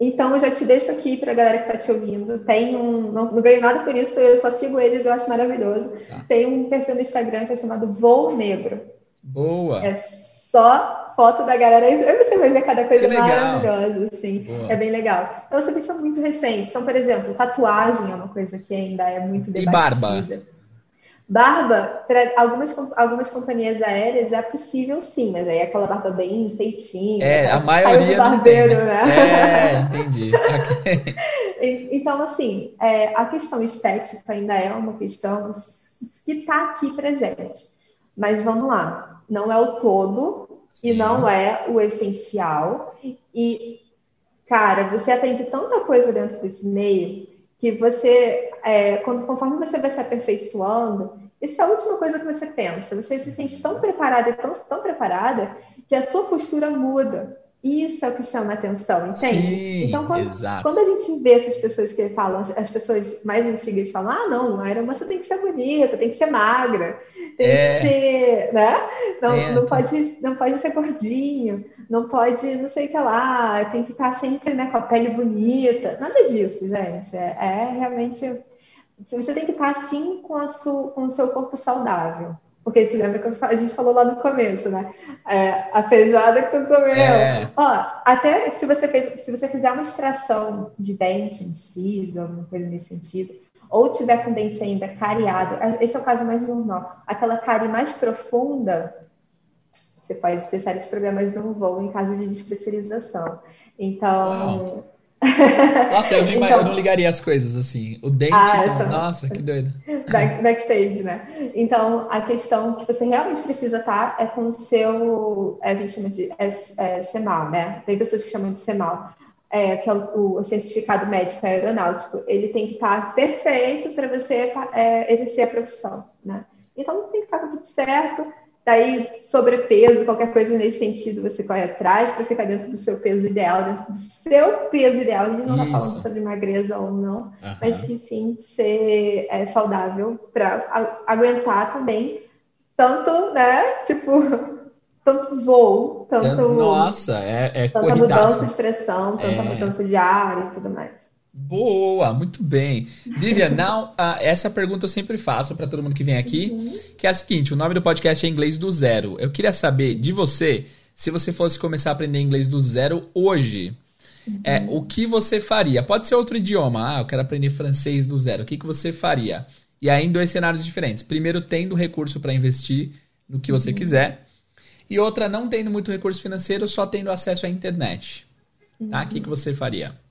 Então, eu já te deixo aqui para a galera que está te ouvindo. Tem um. Não, não, ganho nada por isso, eu só sigo eles, eu acho maravilhoso. Tá. Tem um perfil no Instagram que é chamado Voo Negro. Boa! É só foto da galera. Aí você vai ver cada coisa maravilhosa, assim. Boa. É bem legal. Então, você pensa muito recente. Então, por exemplo, tatuagem é uma coisa que ainda é muito debatida. E barba? Barba, para algumas, algumas companhias aéreas é possível sim, mas aí é aquela barba bem feitinha. É, a maioria barbeiro, tem, né? né? É, entendi. Okay. Então, assim, é, a questão estética ainda é uma questão que está aqui presente. Mas vamos lá, não é o todo sim. e não é o essencial. E, cara, você aprende tanta coisa dentro desse meio que você, é, quando, conforme você vai se aperfeiçoando, isso é a última coisa que você pensa. Você se sente tão preparada e tão, tão preparada que a sua postura muda. Isso é o que chama a atenção, entende? Sim, então, quando, quando a gente vê essas pessoas que falam, as pessoas mais antigas falam, ah, não, a aeromoça tem que ser bonita, tem que ser magra, tem é. que ser, né? Não, é. não, pode, não pode ser gordinho, não pode, não sei o que lá, tem que estar sempre né, com a pele bonita. Nada disso, gente. É, é realmente. Você tem que estar assim com, a sua, com o seu corpo saudável. Porque se lembra que a gente falou lá no começo, né? É, a feijoada que tu comeu. É. Ó, até se você, fez, se você fizer uma extração de dente, um siso, alguma coisa nesse sentido, ou tiver com dente ainda cariado, esse é o caso mais normal. Aquela cárie mais profunda, você pode ter sérios problemas no voo em caso de despressurização. Então, nossa, eu, então, eu, não ligaria as coisas assim. O dente, ah, essa... nossa, que doido. Back, backstage, né? Então, a questão que você realmente precisa estar é com o seu, a gente chama de é, é, né? Tem pessoas que chamam de CEMAL, é, que é o, o, certificado médico aeronáutico. Ele tem que estar perfeito para você é, exercer a profissão, né? Então, tem que estar tudo certo Daí, sobrepeso, qualquer coisa nesse sentido, você corre atrás para ficar dentro do seu peso ideal, dentro do seu peso ideal. A gente não está falando sobre magreza ou não, uhum. mas que sim ser é, saudável para aguentar também tanto, né? Tipo, tanto voo, tanto. Nossa, é, é tanta mudança de pressão, tanta é... mudança de ar e tudo mais. Boa, muito bem. Vivian, now, uh, essa pergunta eu sempre faço para todo mundo que vem aqui, uhum. que é a seguinte: o nome do podcast é Inglês do Zero. Eu queria saber de você, se você fosse começar a aprender inglês do zero hoje, uhum. é, o que você faria? Pode ser outro idioma. Ah, eu quero aprender francês do zero. O que, que você faria? E aí, em dois cenários diferentes. Primeiro, tendo recurso para investir no que você uhum. quiser. E outra, não tendo muito recurso financeiro, só tendo acesso à internet. Tá? O que, que você faria?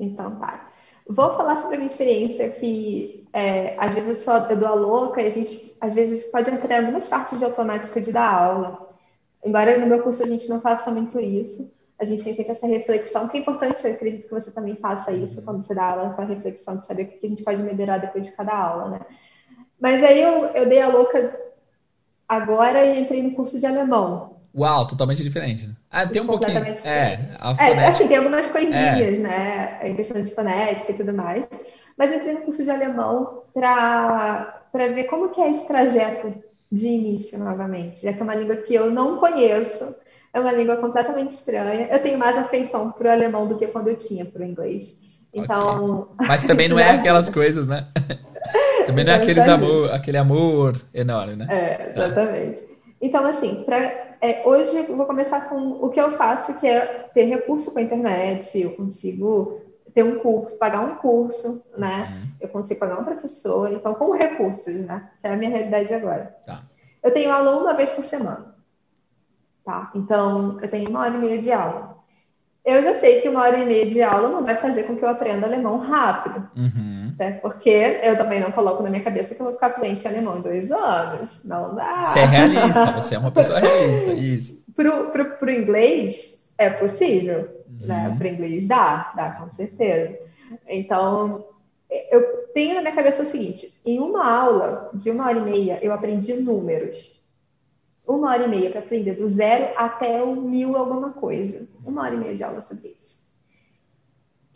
Então tá. Vou falar sobre a minha experiência que é, às vezes eu sou eu dou a louca e a gente às vezes pode entrar em algumas partes de automática de dar aula. Embora no meu curso a gente não faça muito isso, a gente tem sempre essa reflexão, que é importante, eu acredito que você também faça isso quando você dá aula, com a reflexão de saber o que a gente pode melhorar depois de cada aula, né? Mas aí eu, eu dei a louca agora e entrei no curso de alemão. Uau, totalmente diferente. Né? Ah, tem um pouquinho. É, a é, assim, tem algumas coisinhas, é. né? Em questão de fonética e tudo mais. Mas eu entrei no curso de alemão para ver como que é esse trajeto de início novamente, já que é uma língua que eu não conheço, é uma língua completamente estranha. Eu tenho mais afeição para o alemão do que quando eu tinha para o inglês. Então, okay. mas também não é aquelas coisas, né? também não é então, aqueles amor, aquele amor enorme, né? É, tá. exatamente. Tá. Então, assim, pra, é, hoje eu vou começar com o que eu faço, que é ter recurso com a internet, eu consigo ter um curso, pagar um curso, né? Uhum. Eu consigo pagar um professor, então com recursos, né? Que é a minha realidade agora. Tá. Eu tenho aula uma vez por semana, tá? Então, eu tenho uma hora e meia de aula. Eu já sei que uma hora e meia de aula não vai fazer com que eu aprenda alemão rápido. Uhum. Né? Porque eu também não coloco na minha cabeça que eu vou ficar fluente em alemão em dois anos. Não dá. Você é realista, você é uma pessoa realista, isso. Pro, pro, pro inglês é possível, uhum. né? Pro inglês dá, dá com certeza. Então, eu tenho na minha cabeça o seguinte: em uma aula de uma hora e meia, eu aprendi números uma hora e meia para aprender do zero até o mil alguma coisa. Uma hora e meia de aula sobre isso.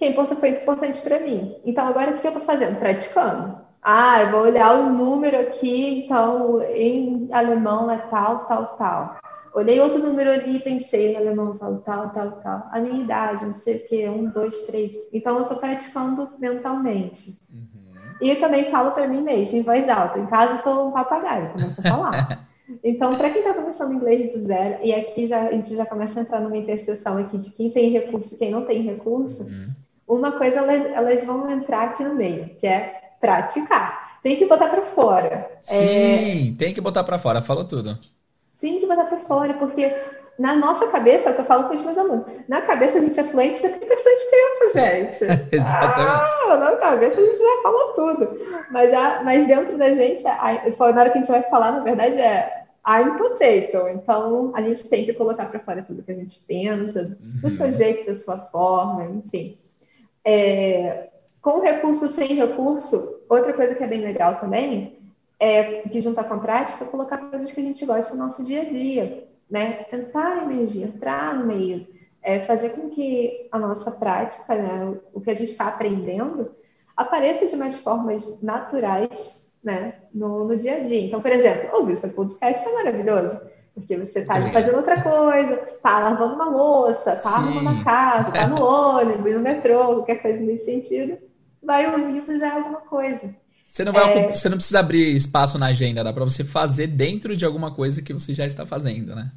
Que importante, foi importante para mim. Então, agora o que eu estou fazendo? Praticando. Ah, eu vou olhar o número aqui, então em alemão é tal, tal, tal. Olhei outro número ali e pensei em alemão, falo tal, tal, tal. A minha idade, não sei o quê, um, dois, três. Então, eu estou praticando mentalmente. Uhum. E eu também falo para mim mesmo, em voz alta. Em casa, eu sou um papagaio, começo a falar. Então, para quem está começando inglês do zero, e aqui já, a gente já começa a entrar numa interseção aqui de quem tem recurso e quem não tem recurso, uhum. Uma coisa elas, elas vão entrar aqui no meio, que é praticar. tem que botar para fora. Sim, é... tem que botar para fora, falou tudo. Tem que botar para fora, porque na nossa cabeça, é o que eu falo com os meus alunos, na cabeça a gente é fluente já tem bastante tempo, gente. Exatamente. Ah, na cabeça a gente já fala tudo. Mas, a, mas dentro da gente, a, na hora que a gente vai falar, na verdade, é I'm potato. Então, a gente tem que colocar para fora tudo que a gente pensa, do seu uhum. jeito, da sua forma, enfim. É, com recurso, sem recurso, outra coisa que é bem legal também é que juntar com a prática, colocar coisas que a gente gosta no nosso dia a dia né? Tentar emergir, entrar no meio, é, fazer com que a nossa prática, né, o que a gente está aprendendo, apareça de mais formas naturais, né, no, no dia a dia. Então, por exemplo, ouvir o seu podcast é maravilhoso. Porque você está ali fazendo outra coisa, tá lavando uma louça, tá arrumando a casa, tá no ônibus, no metrô, qualquer coisa nesse sentido, vai ouvindo já alguma coisa. Você não, vai é... você não precisa abrir espaço na agenda, dá para você fazer dentro de alguma coisa que você já está fazendo, né?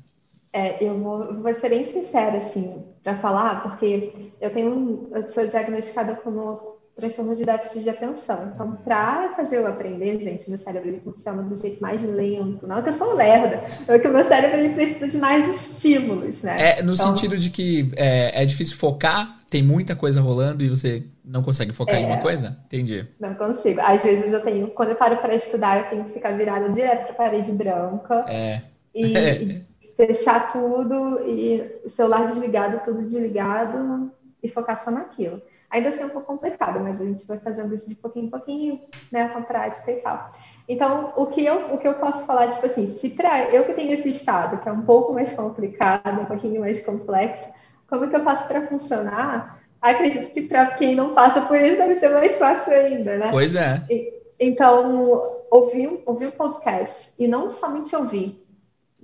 É, eu vou, vou ser bem sincera, assim, para falar, porque eu tenho eu sou diagnosticada como transtorno de déficit de atenção. Então, para fazer eu aprender, gente, meu cérebro ele funciona do jeito mais lento. Não é que eu sou lerda, é que o meu cérebro ele precisa de mais estímulos, né? É, no então, sentido de que é, é difícil focar, tem muita coisa rolando e você não consegue focar é, em uma coisa? Entendi. Não consigo. Às vezes eu tenho, quando eu paro para estudar, eu tenho que ficar virada direto para parede branca. É. E, e fechar tudo e celular desligado, tudo desligado e focar só naquilo. Ainda assim é um pouco complicado, mas a gente vai fazendo isso de pouquinho em pouquinho, né, com prática e tal. Então, o que eu, o que eu posso falar, tipo assim, se para eu que tenho esse estado, que é um pouco mais complicado, um pouquinho mais complexo, como que eu faço para funcionar? Acredito que para quem não passa por isso deve ser mais fácil ainda, né? Pois é. E, então, ouvir, ouvir o podcast e não somente ouvir,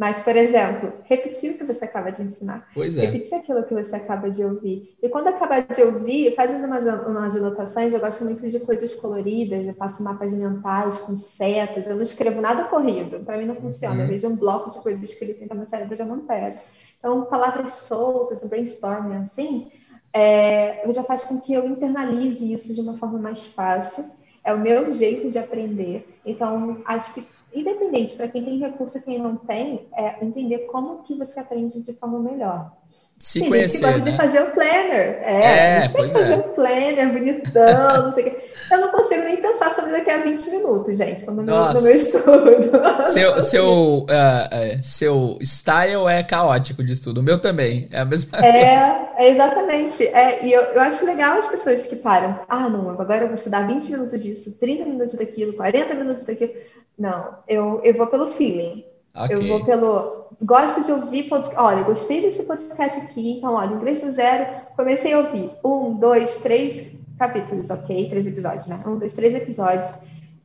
mas, por exemplo, repetir o que você acaba de ensinar. Pois é. Repetir aquilo que você acaba de ouvir. E quando acabar de ouvir, faz umas, umas anotações. Eu gosto muito de coisas coloridas. Eu faço mapas mentais com setas. Eu não escrevo nada corrido. Para mim não funciona. Uhum. Eu vejo um bloco de coisas escritas, então meu cérebro já não pega. Então, palavras soltas, o brainstorming, assim, é, já faz com que eu internalize isso de uma forma mais fácil. É o meu jeito de aprender. Então, acho que independente, para quem tem recurso e quem não tem, é entender como que você aprende de forma melhor. Se tem conhecer, gente que gosta né? de fazer o planner. É, é pois fazer é. um planner bonitão, não sei o quê. Eu não consigo nem pensar sobre daqui a 20 minutos, gente, no, meu, no meu estudo. Seu, seu, uh, seu style é caótico de estudo, o meu também, é a mesma é, coisa. É, exatamente. É, e eu, eu acho legal as pessoas que param. Ah, não, agora eu vou estudar 20 minutos disso, 30 minutos daquilo, 40 minutos daquilo. Não, eu, eu vou pelo feeling. Okay. Eu vou pelo. Gosto de ouvir podcast. Olha, gostei desse podcast aqui. Então, olha, inglês do zero, comecei a ouvir. Um, dois, três capítulos, ok? Três episódios, né? Um, dois, três episódios.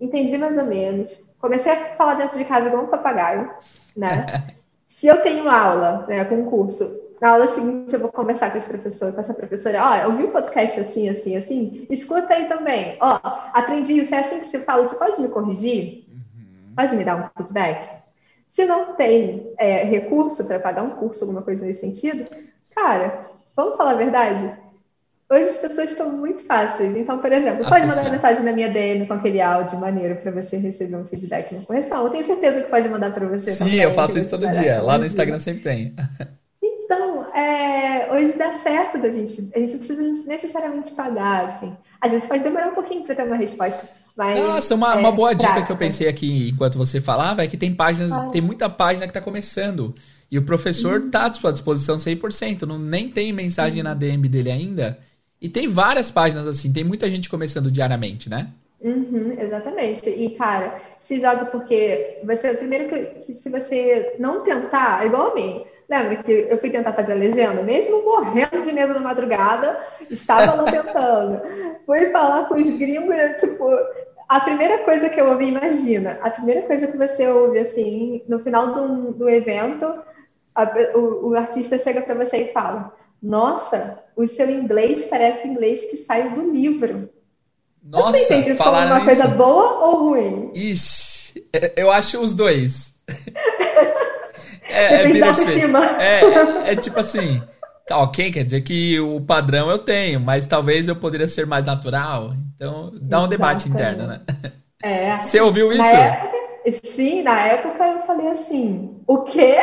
Entendi mais ou menos. Comecei a falar dentro de casa igual um papagaio, né? Se eu tenho aula, né, com um curso, na aula seguinte eu vou conversar com esse professor, com essa professora, ó, eu vi o podcast assim, assim, assim, escuta aí também. Ó, aprendi isso, é assim que você fala, você pode me corrigir? Pode me dar um feedback? Se não tem é, recurso para pagar um curso, alguma coisa nesse sentido, cara, vamos falar a verdade? Hoje as pessoas estão muito fáceis. Então, por exemplo, Nossa, pode mandar uma mensagem na minha DM com aquele áudio maneiro para você receber um feedback na correção. Eu tenho certeza que pode mandar para você. Sim, eu faço isso todo dia. Lá no Instagram sempre tem. Então, é, hoje dá certo da gente. A gente não precisa necessariamente pagar, assim. Às vezes pode demorar um pouquinho para ter uma resposta. Mas, Nossa, uma, é, uma boa prática. dica que eu pensei aqui enquanto você falava é que tem páginas, ah. tem muita página que está começando. E o professor está uhum. à sua disposição 100%. Não, nem tem mensagem uhum. na DM dele ainda. E tem várias páginas assim. Tem muita gente começando diariamente, né? Uhum, exatamente. E, cara, se joga porque você, primeiro que, que, se você não tentar, igual a mim, lembra que eu fui tentar fazer a legenda, mesmo morrendo de medo na madrugada, estava lá tentando. Fui falar com os gringos, tipo, a primeira coisa que eu ouvi, imagina, a primeira coisa que você ouve, assim, no final do, do evento, a, o, o, artista chega para você e fala: Nossa, o seu inglês parece inglês que saiu do livro. Nossa, você entende isso como uma coisa boa ou ruim? Ixi, eu acho os dois. é, é, é, é, é tipo assim. Tá, ok, quer dizer que o padrão eu tenho, mas talvez eu poderia ser mais natural. Então, dá um debate interno, né? É. Você ouviu isso? Época, sim, na época eu falei assim, o quê?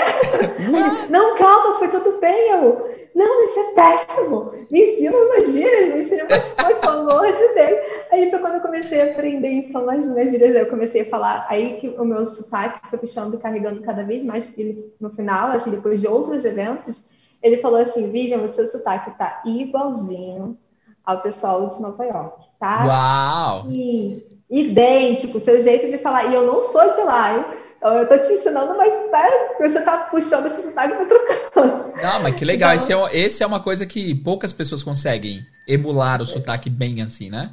não, calma, foi tudo bem. Eu, não, isso é péssimo. Me ensina umas gírias, me ensina umas coisas, pelo amor de Deus. Aí foi quando eu comecei a aprender a falar mais umas gírias. Aí eu comecei a falar, aí que o meu sotaque foi puxando e carregando cada vez mais. Ele, no final, assim, depois de outros eventos, ele falou assim, Vivian, o seu sotaque tá igualzinho ao pessoal de Nova York, tá? Uau! E, idêntico, seu jeito de falar. E eu não sou de lá, hein? Então, eu tô te ensinando, mas tá, você tá puxando esse sotaque e trocando. Não, mas que legal. Então, esse, é, esse é uma coisa que poucas pessoas conseguem emular o sotaque bem assim, né?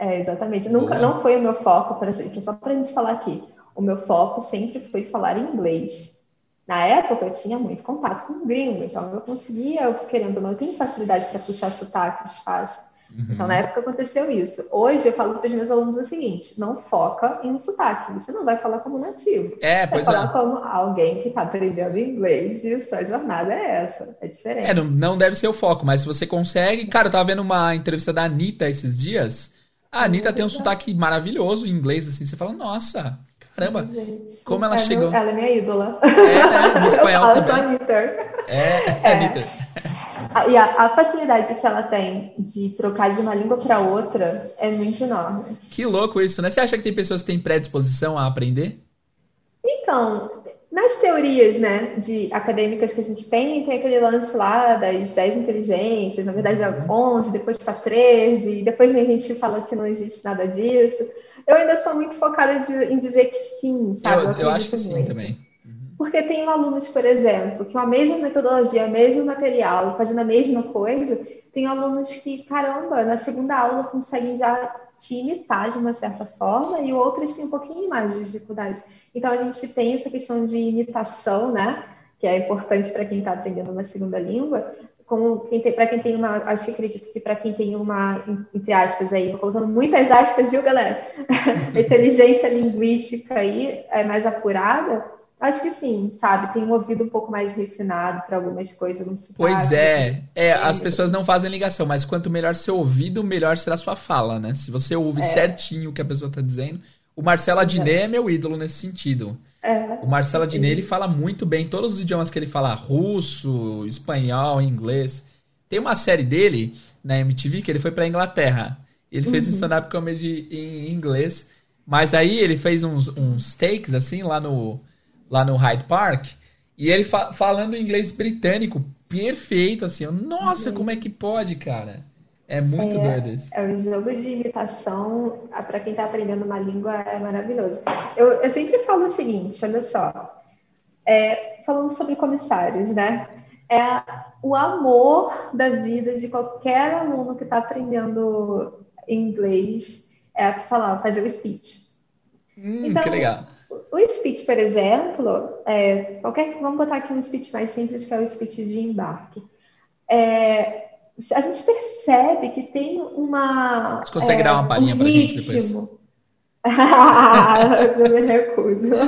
É, exatamente. Nunca, não foi o meu foco, exemplo, só pra gente falar aqui. O meu foco sempre foi falar inglês. Na época, eu tinha muito contato com gringo, então eu conseguia, querendo ou não, eu tenho facilidade para puxar sotaques fácil. Uhum. Então, na época aconteceu isso. Hoje eu falo para os meus alunos o seguinte: não foca em um sotaque. Você não vai falar como nativo. É, você pois vai falar é. como alguém que está aprendendo inglês e a sua jornada é essa. É diferente. É, não, não deve ser o foco, mas se você consegue. Cara, eu tava vendo uma entrevista da Anitta esses dias. A Anitta tem um sotaque maravilhoso em inglês, assim. Você fala, nossa, caramba, como ela é chegou. Meu, ela é minha ídola. É, né? No espanhol eu também. Anitta. É, é, Anitta. E a, a, facilidade que ela tem de trocar de uma língua para outra é muito enorme. Que louco isso, né? Você acha que tem pessoas que têm predisposição a aprender? Então, nas teorias né, de acadêmicas que a gente tem, tem aquele lance lá das 10 inteligências, na verdade é 11, depois para 13, depois a gente fala que não existe nada disso. Eu ainda sou muito focada em dizer que sim, sabe? Eu, eu, eu acho que sim também. Porque tem alunos, por exemplo, que com a mesma metodologia, o mesmo material, fazendo a mesma coisa, tem alunos que, caramba, na segunda aula conseguem já te imitar de uma certa forma e outros têm um pouquinho mais de dificuldade. Então a gente tem essa questão de imitação, né? Que é importante para quem está aprendendo uma segunda língua. Para quem tem uma, acho que acredito que para quem tem uma, entre aspas aí, colocando muitas aspas, viu, galera? inteligência linguística aí é mais apurada, Acho que sim, sabe? Tem um ouvido um pouco mais refinado para algumas coisas. No sotaque, pois é. é, as pessoas não fazem ligação, mas quanto melhor seu ouvido, melhor será a sua fala, né? Se você ouve é. certinho o que a pessoa está dizendo. O Marcelo Adnet é. é meu ídolo nesse sentido. É. O Marcelo Adnet, ele fala muito bem todos os idiomas que ele fala, russo, espanhol, inglês. Tem uma série dele na MTV que ele foi para Inglaterra. Ele fez uhum. um stand-up comedy em inglês, mas aí ele fez uns, uns takes assim lá no lá no Hyde Park, e ele fa falando inglês britânico perfeito, assim. Eu, Nossa, uhum. como é que pode, cara? É muito é, doido isso. É um jogo de imitação, para quem está aprendendo uma língua, é maravilhoso. Eu, eu sempre falo o seguinte, olha só. É, falando sobre comissários, né? É o amor da vida de qualquer aluno que está aprendendo inglês é falar, fazer o speech. Hum, então, que legal. O speech, por exemplo, é, qualquer, vamos botar aqui um speech mais simples, que é o speech de embarque. É, a gente percebe que tem uma. Você consegue é, dar uma palhinha um pra gente depois? eu me recuso.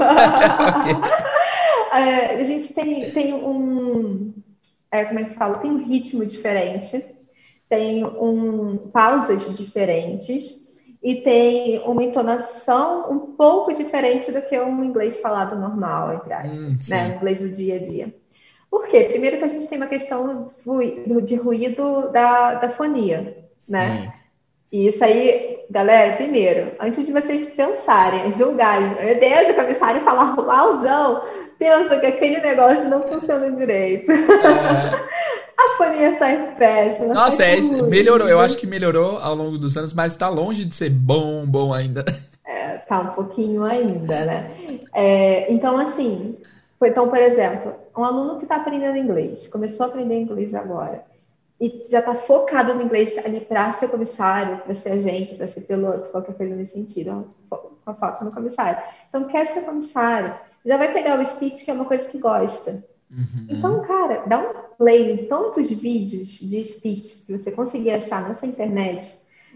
é, a gente tem, tem um. É, como é que se fala? Tem um ritmo diferente, tem um, pausas diferentes e tem uma entonação um pouco diferente do que um inglês falado normal, entre aspas, hum, né? O inglês do dia a dia. Por quê? Primeiro que a gente tem uma questão de ruído da, da fonia, né? sim. E isso aí, galera, primeiro, antes de vocês pensarem, julgarem, meu Deus, o comissário falar malzão, pensa que aquele negócio não funciona direito. É. A fonia sai péssima. Nossa, é, melhorou. Eu acho que melhorou ao longo dos anos, mas está longe de ser bom, bom ainda. É, tá um pouquinho ainda, né? É, então, assim, então, por exemplo, um aluno que está aprendendo inglês, começou a aprender inglês agora, e já está focado no inglês ali para ser comissário, para ser agente, para ser piloto, qualquer coisa nesse sentido, com a no comissário. Então, quer ser comissário, já vai pegar o speech, que é uma coisa que gosta. Uhum. Então, cara, dá um play em tantos vídeos de speech que você conseguir achar nessa internet,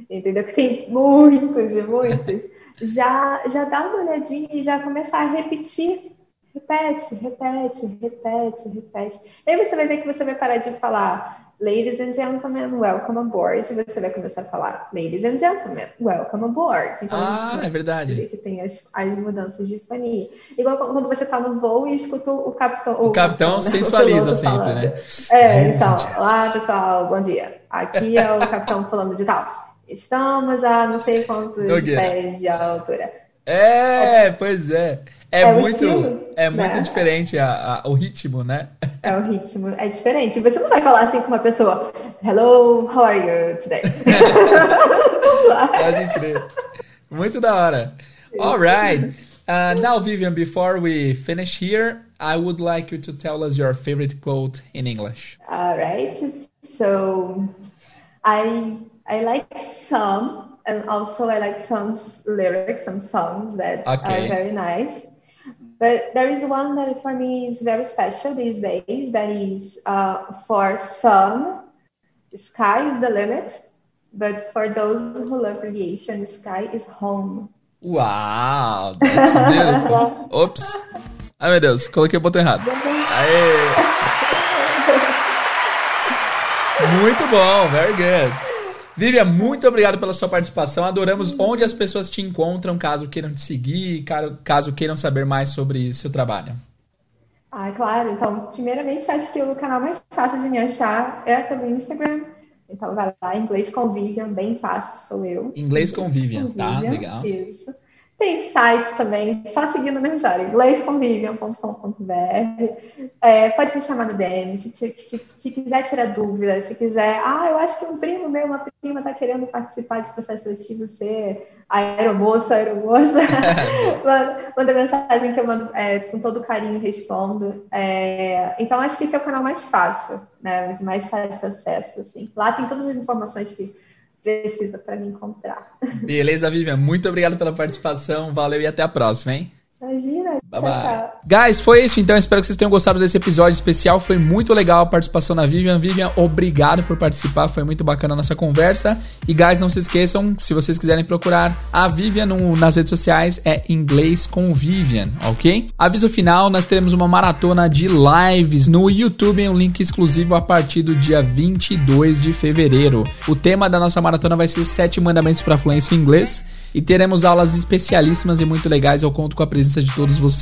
entendeu? Que tem muitos e muitos. já, já dá uma olhadinha e já começa a repetir. Repete, repete, repete, repete. E aí você vai ver que você vai parar de falar Ladies and gentlemen, welcome aboard. E você vai começar a falar Ladies and gentlemen, welcome aboard. Então, ah, é verdade. Que tem as, as mudanças de fonia. Igual quando você está no voo e escuta o capitão. O, o capitão né? sensualiza sempre, falando. né? É, então, olá pessoal, bom dia. Aqui é o capitão falando de tal. Estamos a não sei quantos pés de altura. É, pois é. É, é muito, é muito né? diferente a, a, o ritmo, né? É o ritmo, é diferente. Você não vai falar assim com uma pessoa, Hello, how are you today? Pode crer. Muito da hora. All right. Uh, now, Vivian, before we finish here, I would like you to tell us your favorite quote in English. All right. So, I I like some, and also I like some lyrics, some songs that okay. are very nice. But there is one that for me is very special these days. That is uh, for some, sky is the limit. But for those who love aviation, sky is home. Wow, that's beautiful. Oops. Ai meu Deus, coloquei o botão errado. Aê! Muito bom, very good. Vivian, muito obrigado pela sua participação. Adoramos onde as pessoas te encontram, caso queiram te seguir, caso queiram saber mais sobre seu trabalho. Ah, claro. Então, primeiramente, acho que o canal mais fácil de me achar é pelo Instagram. Então, vai lá, Inglês com Vivian, bem fácil, sou eu. Inglês com Vivian, tá? Legal. Isso. Tem sites também, só seguindo o mesmo história, inglêsconvivian.com.br. É, pode me chamar no DM, se, se, se, quiser tirar dúvidas, se quiser, ah, eu acho que um primo meu, uma prima está querendo participar de processo seletivo, ser aeromoça, aeromoça, manda, manda mensagem que eu mando é, com todo carinho respondo. É, então, acho que esse é o canal mais fácil, né, mais fácil acesso, assim. Lá tem todas as informações que precisa para me encontrar. Beleza, Vivian. Muito obrigado pela participação. Valeu e até a próxima, hein? Imagina. Bye, bye. Guys, foi isso então. Espero que vocês tenham gostado desse episódio especial. Foi muito legal a participação da Vivian. Vivian, obrigado por participar. Foi muito bacana a nossa conversa. E, guys, não se esqueçam, se vocês quiserem procurar a Vivian no, nas redes sociais, é inglês com Vivian, ok? Aviso final: nós teremos uma maratona de lives no YouTube em um link exclusivo a partir do dia 22 de fevereiro. O tema da nossa maratona vai ser Sete Mandamentos para Fluência em Inglês e teremos aulas especialíssimas e muito legais. Eu conto com a presença de todos vocês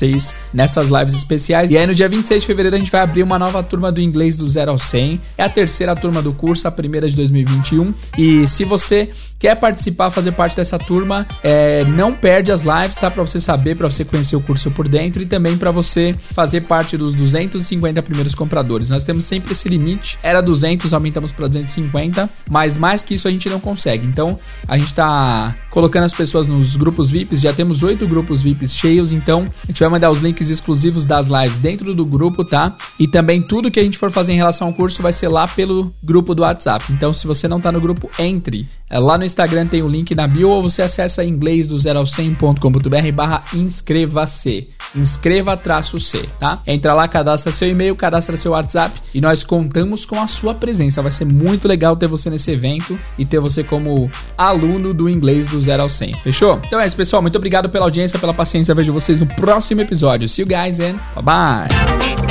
nessas lives especiais. E aí no dia 26 de fevereiro a gente vai abrir uma nova turma do inglês do 0 ao 100. É a terceira turma do curso, a primeira de 2021. E se você quer participar, fazer parte dessa turma, é, não perde as lives, tá? Para você saber, para você conhecer o curso por dentro e também para você fazer parte dos 250 primeiros compradores. Nós temos sempre esse limite. Era 200, aumentamos para 250, mas mais que isso a gente não consegue. Então a gente tá colocando as pessoas nos grupos VIPs. Já temos oito grupos VIPs cheios, então a gente vai mandar os links exclusivos das lives dentro do grupo, tá? E também tudo que a gente for fazer em relação ao curso vai ser lá pelo grupo do WhatsApp. Então, se você não tá no grupo, entre. É, lá no Instagram tem o link na bio ou você acessa inglês do 0 ao 100.com.br barra inscreva-se. Inscreva-C, tá? Entra lá, cadastra seu e-mail, cadastra seu WhatsApp e nós contamos com a sua presença. Vai ser muito legal ter você nesse evento e ter você como aluno do inglês do 0 ao 100. Fechou? Então é isso, pessoal. Muito obrigado pela audiência, pela paciência. vejo vocês no próximo episódio. See you guys and bye bye.